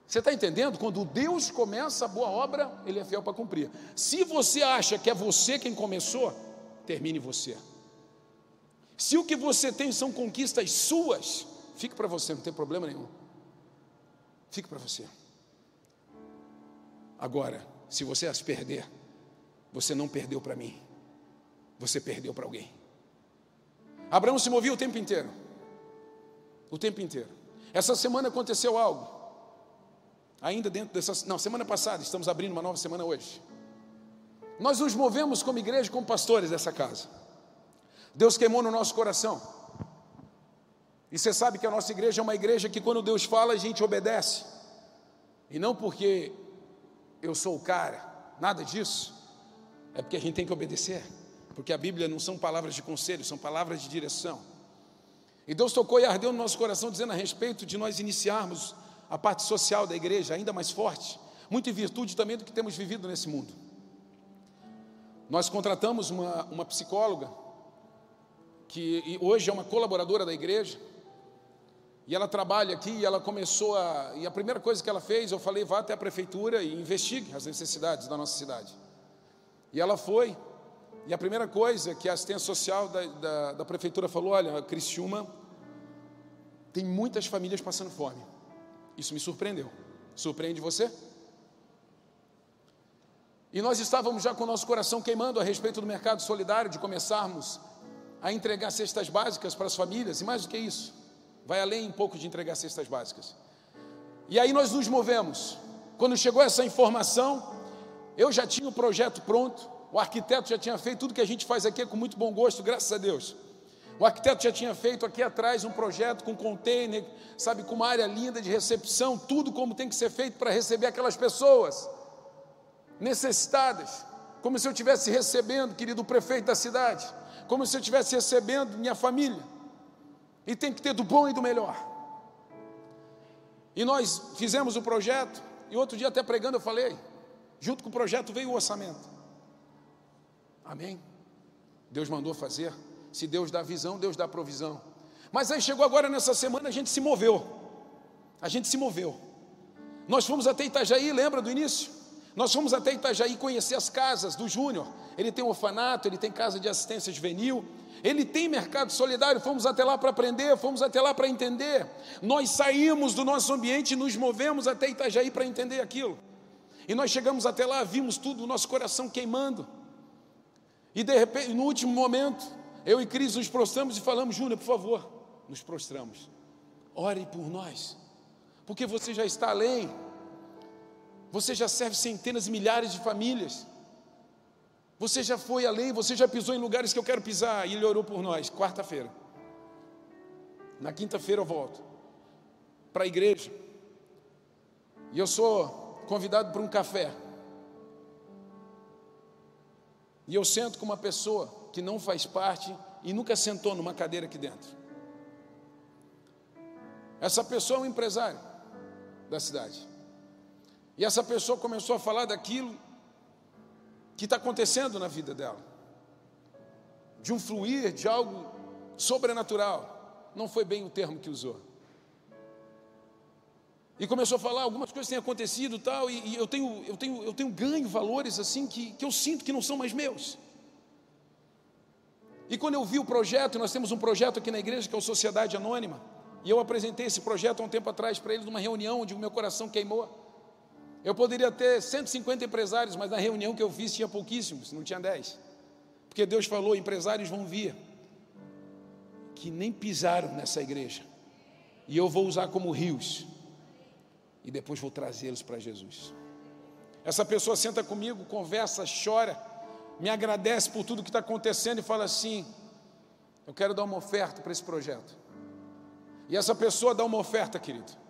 [SPEAKER 1] Você está entendendo? Quando Deus começa a boa obra, Ele é fiel para cumprir. Se você acha que é você quem começou, termine você. Se o que você tem são conquistas suas, fique para você, não tem problema nenhum. Fique para você. Agora, se você as perder, você não perdeu para mim, você perdeu para alguém. Abraão se movia o tempo inteiro. O tempo inteiro. Essa semana aconteceu algo. Ainda dentro dessa. Não, semana passada, estamos abrindo uma nova semana hoje. Nós nos movemos como igreja, como pastores dessa casa. Deus queimou no nosso coração. E você sabe que a nossa igreja é uma igreja que quando Deus fala, a gente obedece. E não porque eu sou o cara, nada disso. É porque a gente tem que obedecer porque a Bíblia não são palavras de conselho, são palavras de direção. E Deus tocou e ardeu no nosso coração, dizendo a respeito de nós iniciarmos a parte social da igreja ainda mais forte, muito em virtude também do que temos vivido nesse mundo. Nós contratamos uma, uma psicóloga, que hoje é uma colaboradora da igreja, e ela trabalha aqui, e ela começou a. E a primeira coisa que ela fez, eu falei, vá até a prefeitura e investigue as necessidades da nossa cidade. E ela foi, e a primeira coisa que a assistência social da, da, da prefeitura falou: olha, Criciúma tem muitas famílias passando fome. Isso me surpreendeu. Surpreende você? E nós estávamos já com o nosso coração queimando a respeito do mercado solidário, de começarmos a entregar cestas básicas para as famílias, e mais do que isso, vai além um pouco de entregar cestas básicas. E aí nós nos movemos. Quando chegou essa informação, eu já tinha o projeto pronto, o arquiteto já tinha feito tudo que a gente faz aqui com muito bom gosto, graças a Deus. O arquiteto já tinha feito aqui atrás um projeto com container, sabe, com uma área linda de recepção, tudo como tem que ser feito para receber aquelas pessoas necessitadas, como se eu estivesse recebendo, querido, prefeito da cidade, como se eu estivesse recebendo minha família. E tem que ter do bom e do melhor. E nós fizemos o projeto, e outro dia até pregando eu falei, junto com o projeto veio o orçamento. Amém? Deus mandou fazer. Se Deus dá visão, Deus dá provisão. Mas aí chegou agora nessa semana, a gente se moveu. A gente se moveu. Nós fomos até Itajaí, lembra do início? Nós fomos até Itajaí conhecer as casas do Júnior. Ele tem orfanato, ele tem casa de assistência juvenil, ele tem mercado solidário. Fomos até lá para aprender, fomos até lá para entender. Nós saímos do nosso ambiente e nos movemos até Itajaí para entender aquilo. E nós chegamos até lá, vimos tudo, o nosso coração queimando. E de repente, no último momento, eu e Cris nos prostramos e falamos: Júnior, por favor, nos prostramos. Ore por nós, porque você já está além. Você já serve centenas e milhares de famílias. Você já foi além, você já pisou em lugares que eu quero pisar. E ele orou por nós, quarta-feira. Na quinta-feira eu volto para a igreja. E eu sou convidado para um café. E eu sento com uma pessoa que não faz parte e nunca sentou numa cadeira aqui dentro. Essa pessoa é um empresário da cidade. E essa pessoa começou a falar daquilo que está acontecendo na vida dela, de um fluir, de algo sobrenatural. Não foi bem o termo que usou. E começou a falar, algumas coisas têm acontecido tal, e, e eu, tenho, eu, tenho, eu tenho ganho valores assim que, que eu sinto que não são mais meus. E quando eu vi o projeto, nós temos um projeto aqui na igreja que é o Sociedade Anônima, e eu apresentei esse projeto há um tempo atrás para eles numa reunião onde o meu coração queimou. Eu poderia ter 150 empresários, mas na reunião que eu fiz tinha pouquíssimos, não tinha 10. Porque Deus falou: empresários vão vir, que nem pisaram nessa igreja, e eu vou usar como rios, e depois vou trazê-los para Jesus. Essa pessoa senta comigo, conversa, chora, me agradece por tudo que está acontecendo e fala assim: Eu quero dar uma oferta para esse projeto. E essa pessoa dá uma oferta, querido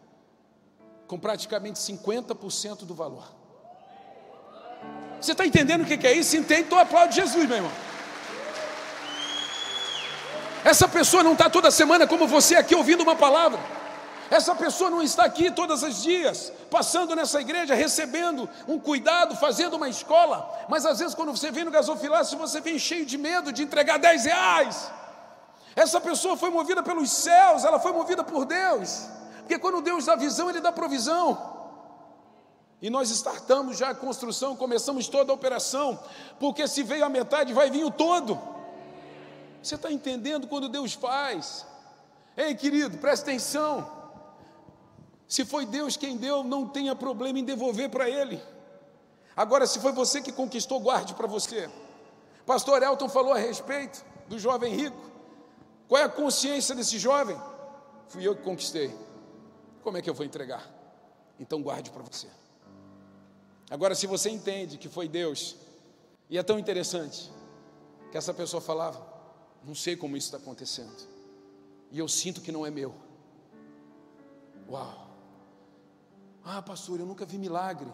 [SPEAKER 1] com praticamente 50% do valor. Você está entendendo o que é isso? Entende? Então aplaude Jesus, meu irmão. Essa pessoa não está toda semana como você aqui ouvindo uma palavra. Essa pessoa não está aqui todos os dias, passando nessa igreja, recebendo um cuidado, fazendo uma escola. Mas às vezes, quando você vem no gasofilácio, você vem cheio de medo de entregar 10 reais. Essa pessoa foi movida pelos céus, ela foi movida por Deus. Porque quando Deus dá visão, Ele dá provisão. E nós startamos já a construção, começamos toda a operação, porque se veio a metade, vai vir o todo. Você está entendendo quando Deus faz? Ei, querido, presta atenção. Se foi Deus quem deu, não tenha problema em devolver para Ele. Agora, se foi você que conquistou, guarde para você. Pastor Elton falou a respeito do jovem rico. Qual é a consciência desse jovem? Fui eu que conquistei. Como é que eu vou entregar? Então guarde para você. Agora, se você entende que foi Deus, e é tão interessante, que essa pessoa falava, não sei como isso está acontecendo, e eu sinto que não é meu. Uau! Ah, pastor, eu nunca vi milagre.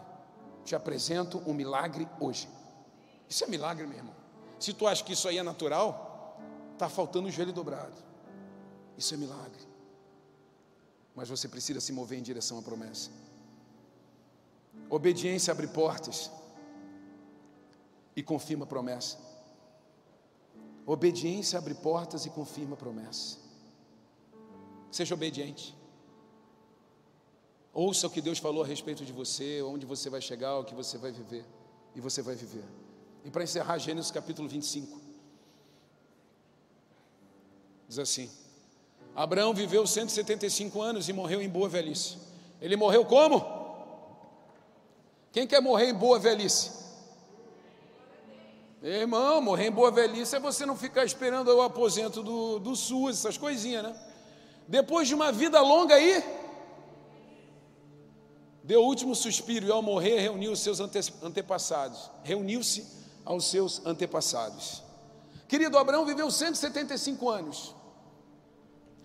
[SPEAKER 1] Te apresento um milagre hoje. Isso é milagre, meu irmão. Se tu acha que isso aí é natural, está faltando o joelho dobrado. Isso é milagre mas você precisa se mover em direção à promessa. Obediência abre portas e confirma a promessa. Obediência abre portas e confirma a promessa. Seja obediente. Ouça o que Deus falou a respeito de você, onde você vai chegar, o que você vai viver. E você vai viver. E para encerrar, Gênesis capítulo 25. Diz assim: Abraão viveu 175 anos e morreu em boa velhice. Ele morreu como? Quem quer morrer em boa velhice? Irmão, morrer em boa velhice é você não ficar esperando o aposento do, do SUS, essas coisinhas, né? Depois de uma vida longa aí, deu o último suspiro e ao morrer reuniu os seus ante, antepassados. Reuniu-se aos seus antepassados. Querido Abraão viveu 175 anos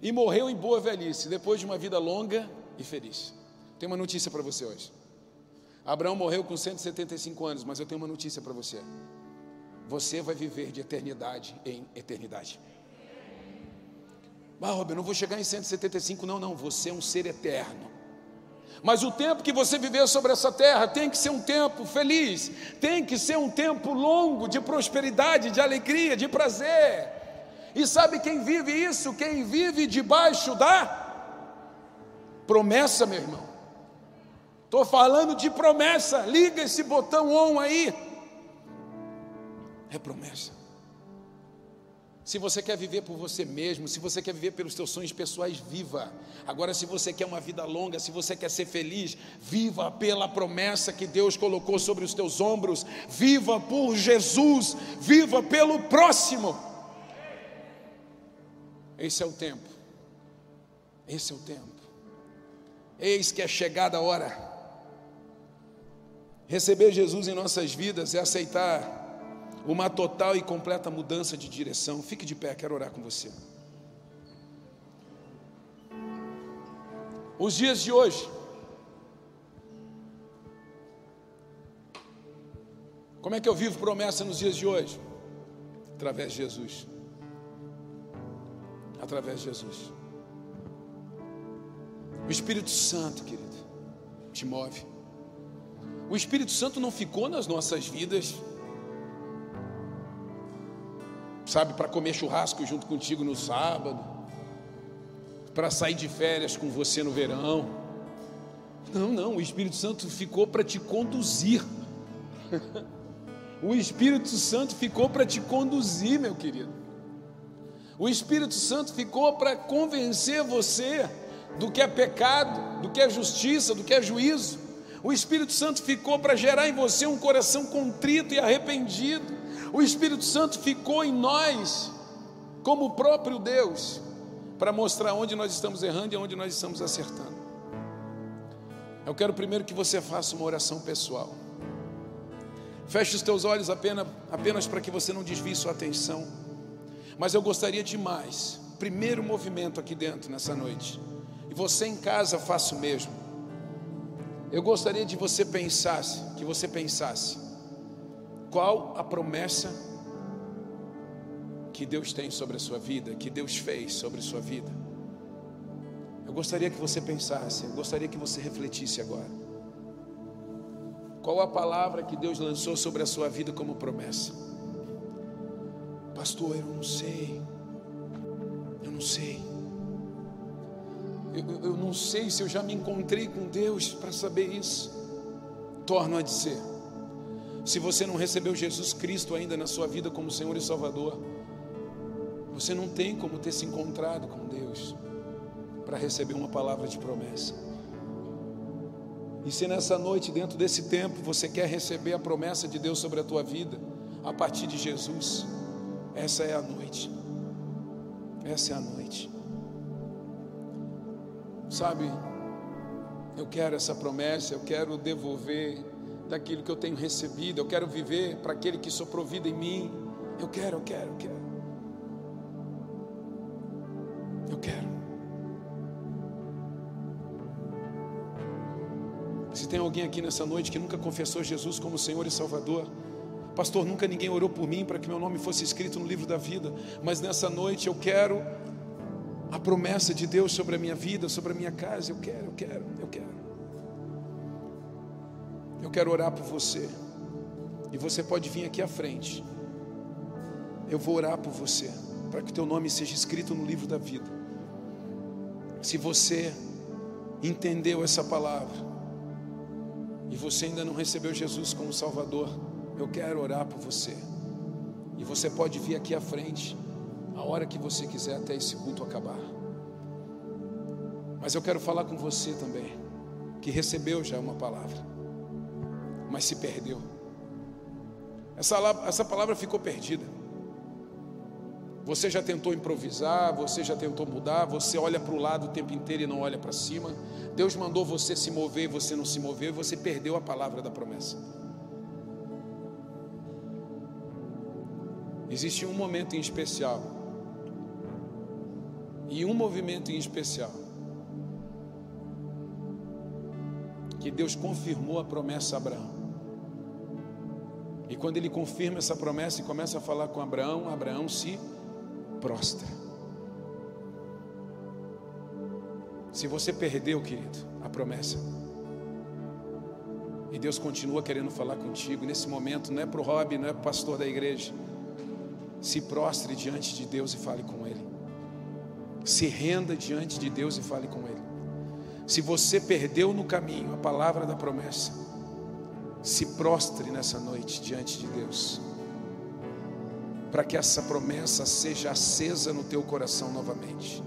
[SPEAKER 1] e morreu em boa velhice, depois de uma vida longa e feliz. Tenho uma notícia para você hoje. Abraão morreu com 175 anos, mas eu tenho uma notícia para você. Você vai viver de eternidade em eternidade. Ah, eu não vou chegar em 175, não, não. Você é um ser eterno. Mas o tempo que você viver sobre essa terra tem que ser um tempo feliz, tem que ser um tempo longo de prosperidade, de alegria, de prazer. E sabe quem vive isso? Quem vive debaixo da promessa, meu irmão. Estou falando de promessa. Liga esse botão on aí. É promessa. Se você quer viver por você mesmo, se você quer viver pelos seus sonhos pessoais, viva. Agora, se você quer uma vida longa, se você quer ser feliz, viva pela promessa que Deus colocou sobre os teus ombros. Viva por Jesus, viva pelo próximo. Esse é o tempo. Esse é o tempo. Eis que é chegada a hora. Receber Jesus em nossas vidas é aceitar uma total e completa mudança de direção. Fique de pé, quero orar com você. Os dias de hoje, como é que eu vivo promessa nos dias de hoje? Através de Jesus através de Jesus. O Espírito Santo, querido, te move. O Espírito Santo não ficou nas nossas vidas, sabe, para comer churrasco junto contigo no sábado, para sair de férias com você no verão. Não, não, o Espírito Santo ficou para te conduzir. o Espírito Santo ficou para te conduzir, meu querido. O Espírito Santo ficou para convencer você do que é pecado, do que é justiça, do que é juízo. O Espírito Santo ficou para gerar em você um coração contrito e arrependido. O Espírito Santo ficou em nós, como o próprio Deus, para mostrar onde nós estamos errando e onde nós estamos acertando. Eu quero primeiro que você faça uma oração pessoal. Feche os teus olhos apenas, apenas para que você não desvie sua atenção. Mas eu gostaria demais, primeiro movimento aqui dentro nessa noite, e você em casa faça o mesmo. Eu gostaria de você pensasse, que você pensasse, qual a promessa que Deus tem sobre a sua vida, que Deus fez sobre a sua vida. Eu gostaria que você pensasse, eu gostaria que você refletisse agora. Qual a palavra que Deus lançou sobre a sua vida como promessa? Pastor, eu não sei. Eu não sei. Eu, eu não sei se eu já me encontrei com Deus para saber isso. Torno a dizer: se você não recebeu Jesus Cristo ainda na sua vida como Senhor e Salvador, você não tem como ter se encontrado com Deus para receber uma palavra de promessa. E se nessa noite, dentro desse tempo, você quer receber a promessa de Deus sobre a tua vida, a partir de Jesus, essa é a noite. Essa é a noite. Sabe, eu quero essa promessa, eu quero devolver daquilo que eu tenho recebido, eu quero viver para aquele que soprou vida em mim. Eu quero, eu quero, eu quero. Eu quero. Se tem alguém aqui nessa noite que nunca confessou Jesus como Senhor e Salvador, Pastor, nunca ninguém orou por mim para que meu nome fosse escrito no livro da vida, mas nessa noite eu quero a promessa de Deus sobre a minha vida, sobre a minha casa. Eu quero, eu quero, eu quero. Eu quero orar por você. E você pode vir aqui à frente. Eu vou orar por você, para que o teu nome seja escrito no livro da vida. Se você entendeu essa palavra e você ainda não recebeu Jesus como Salvador, eu quero orar por você. E você pode vir aqui à frente, a hora que você quiser, até esse culto acabar. Mas eu quero falar com você também, que recebeu já uma palavra, mas se perdeu. Essa, essa palavra ficou perdida. Você já tentou improvisar, você já tentou mudar, você olha para o lado o tempo inteiro e não olha para cima. Deus mandou você se mover e você não se moveu e você perdeu a palavra da promessa. Existe um momento em especial. E um movimento em especial. Que Deus confirmou a promessa a Abraão. E quando ele confirma essa promessa e começa a falar com Abraão, Abraão se prostra. Se você perdeu, querido, a promessa, e Deus continua querendo falar contigo. Nesse momento, não é para o não é para o pastor da igreja se prostre diante de Deus e fale com Ele. Se renda diante de Deus e fale com Ele. Se você perdeu no caminho a palavra da promessa, se prostre nessa noite diante de Deus, para que essa promessa seja acesa no teu coração novamente.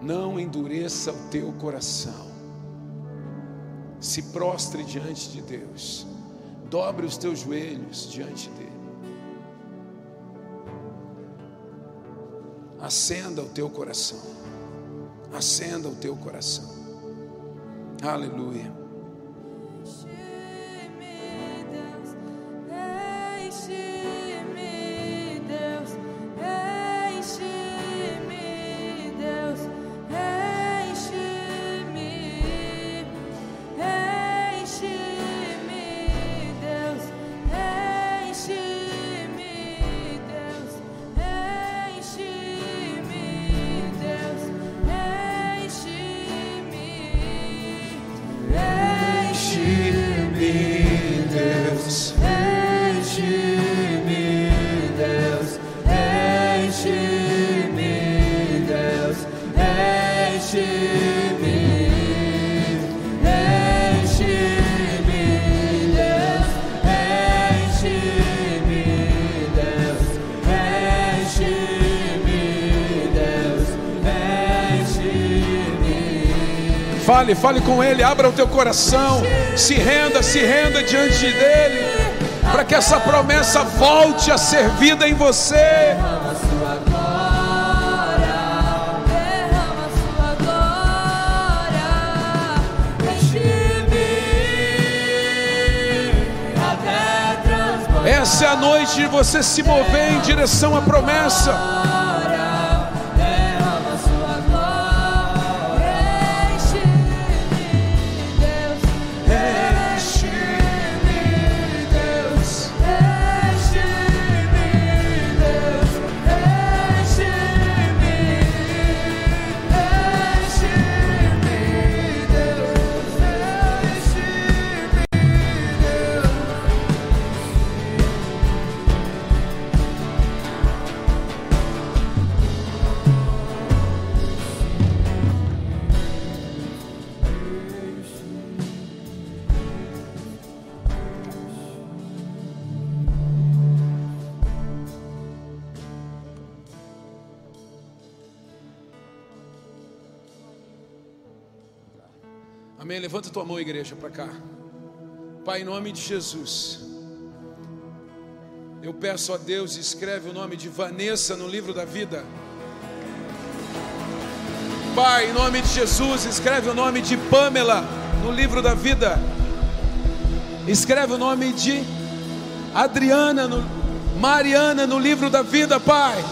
[SPEAKER 1] Não endureça o teu coração. Se prostre diante de Deus. Dobre os teus joelhos diante dele. Acenda o teu coração. Acenda o teu coração. Aleluia. Fale, fale com Ele, abra o teu coração, se renda, se renda diante dEle, para que essa promessa volte a ser vida em você. Essa é a noite de você se mover em direção à promessa. Amém. Levanta tua mão, igreja, para cá. Pai, em nome de Jesus. Eu peço a Deus, escreve o nome de Vanessa no livro da vida. Pai, em nome de Jesus, escreve o nome de Pamela no livro da vida. Escreve o nome de Adriana, no, Mariana no livro da vida, Pai.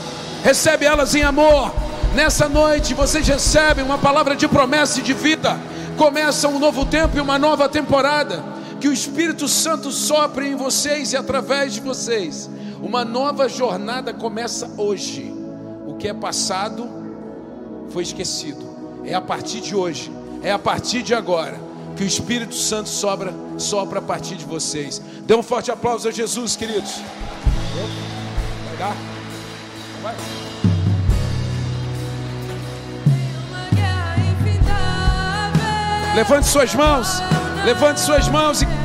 [SPEAKER 1] Recebe elas em amor. Nessa noite vocês recebem uma palavra de promessa e de vida começa um novo tempo e uma nova temporada. Que o Espírito Santo sopre em vocês e através de vocês. Uma nova jornada começa hoje. O que é passado foi esquecido. É a partir de hoje, é a partir de agora que o Espírito Santo sobra, sopra a partir de vocês. Dê um forte aplauso a Jesus, queridos. Vai dar? Vai. Levante suas mãos. Levante suas mãos e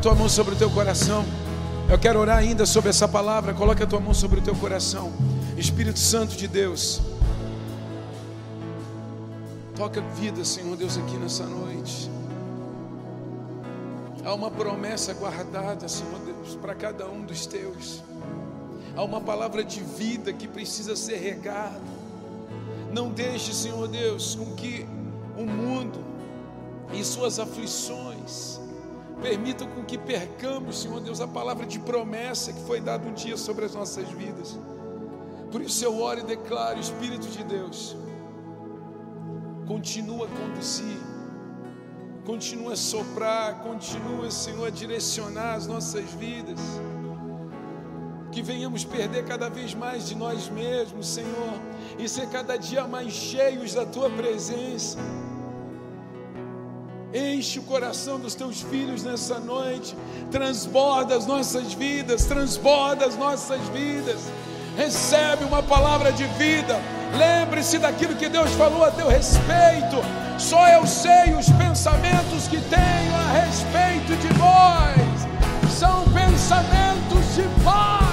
[SPEAKER 1] tua mão sobre o teu coração. Eu quero orar ainda sobre essa palavra. Coloque a tua mão sobre o teu coração. Espírito Santo de Deus. Toca vida, Senhor Deus, aqui nessa noite. Há uma promessa guardada, Senhor Deus, para cada um dos teus. Há uma palavra de vida que precisa ser regada. Não deixe, Senhor Deus, com que o mundo e suas aflições Permita com que percamos, Senhor Deus, a palavra de promessa que foi dada um dia sobre as nossas vidas. Por isso eu oro e declaro, Espírito de Deus, continua a conduzir, continua a soprar, continua, Senhor, a direcionar as nossas vidas. Que venhamos perder cada vez mais de nós mesmos, Senhor, e ser cada dia mais cheios da Tua presença Enche o coração dos teus filhos nessa noite. Transborda as nossas vidas, transborda as nossas vidas. Recebe uma palavra de vida,
[SPEAKER 2] Lembre-se daquilo que Deus falou a teu respeito. Só eu sei os pensamentos que tenho a respeito de vós. São pensamentos de paz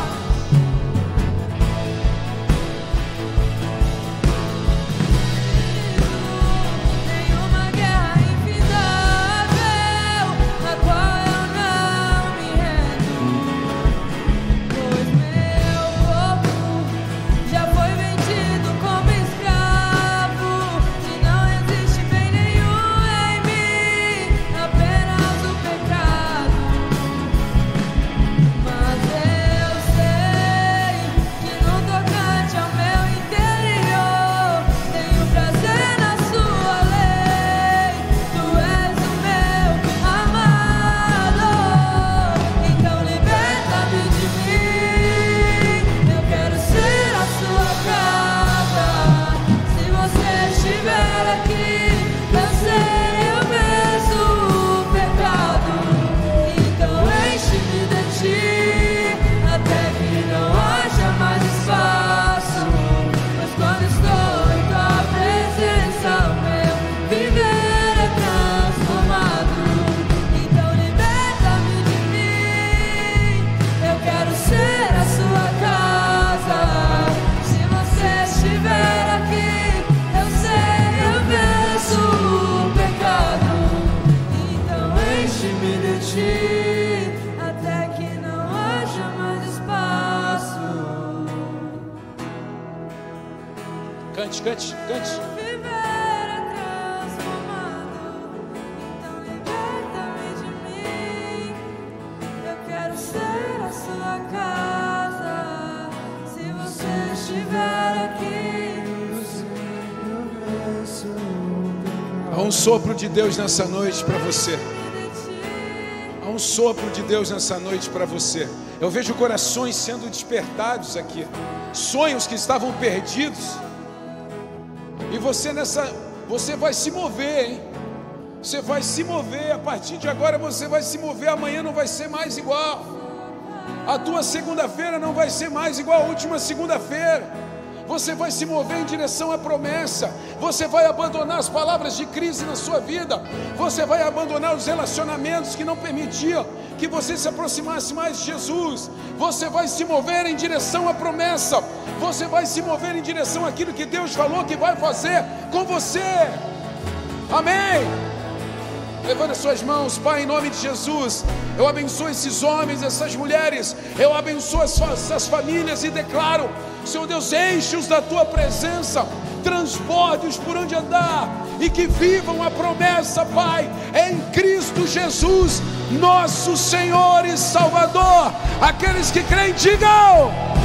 [SPEAKER 2] sopro de Deus nessa noite para você. Há um sopro de Deus nessa noite para você. Eu vejo corações sendo despertados aqui, sonhos que estavam perdidos. E você nessa, você vai se mover, hein? Você vai se mover. A partir de agora você vai se mover. Amanhã não vai ser mais igual. A tua segunda-feira não vai ser mais igual a última segunda-feira. Você vai se mover em direção à promessa, você vai abandonar as palavras de crise na sua vida, você vai abandonar os relacionamentos que não permitiam que você se aproximasse mais de Jesus, você vai se mover em direção à promessa, você vai se mover em direção àquilo que Deus falou que vai fazer com você. Amém. Levante as suas mãos, Pai, em nome de Jesus. Eu abençoo esses homens, essas mulheres. Eu abençoo essas famílias e declaro Senhor Deus, enche-os da tua presença, transborde-os por onde andar e que vivam a promessa, Pai, em Cristo Jesus, nosso Senhor e Salvador. Aqueles que creem, digam.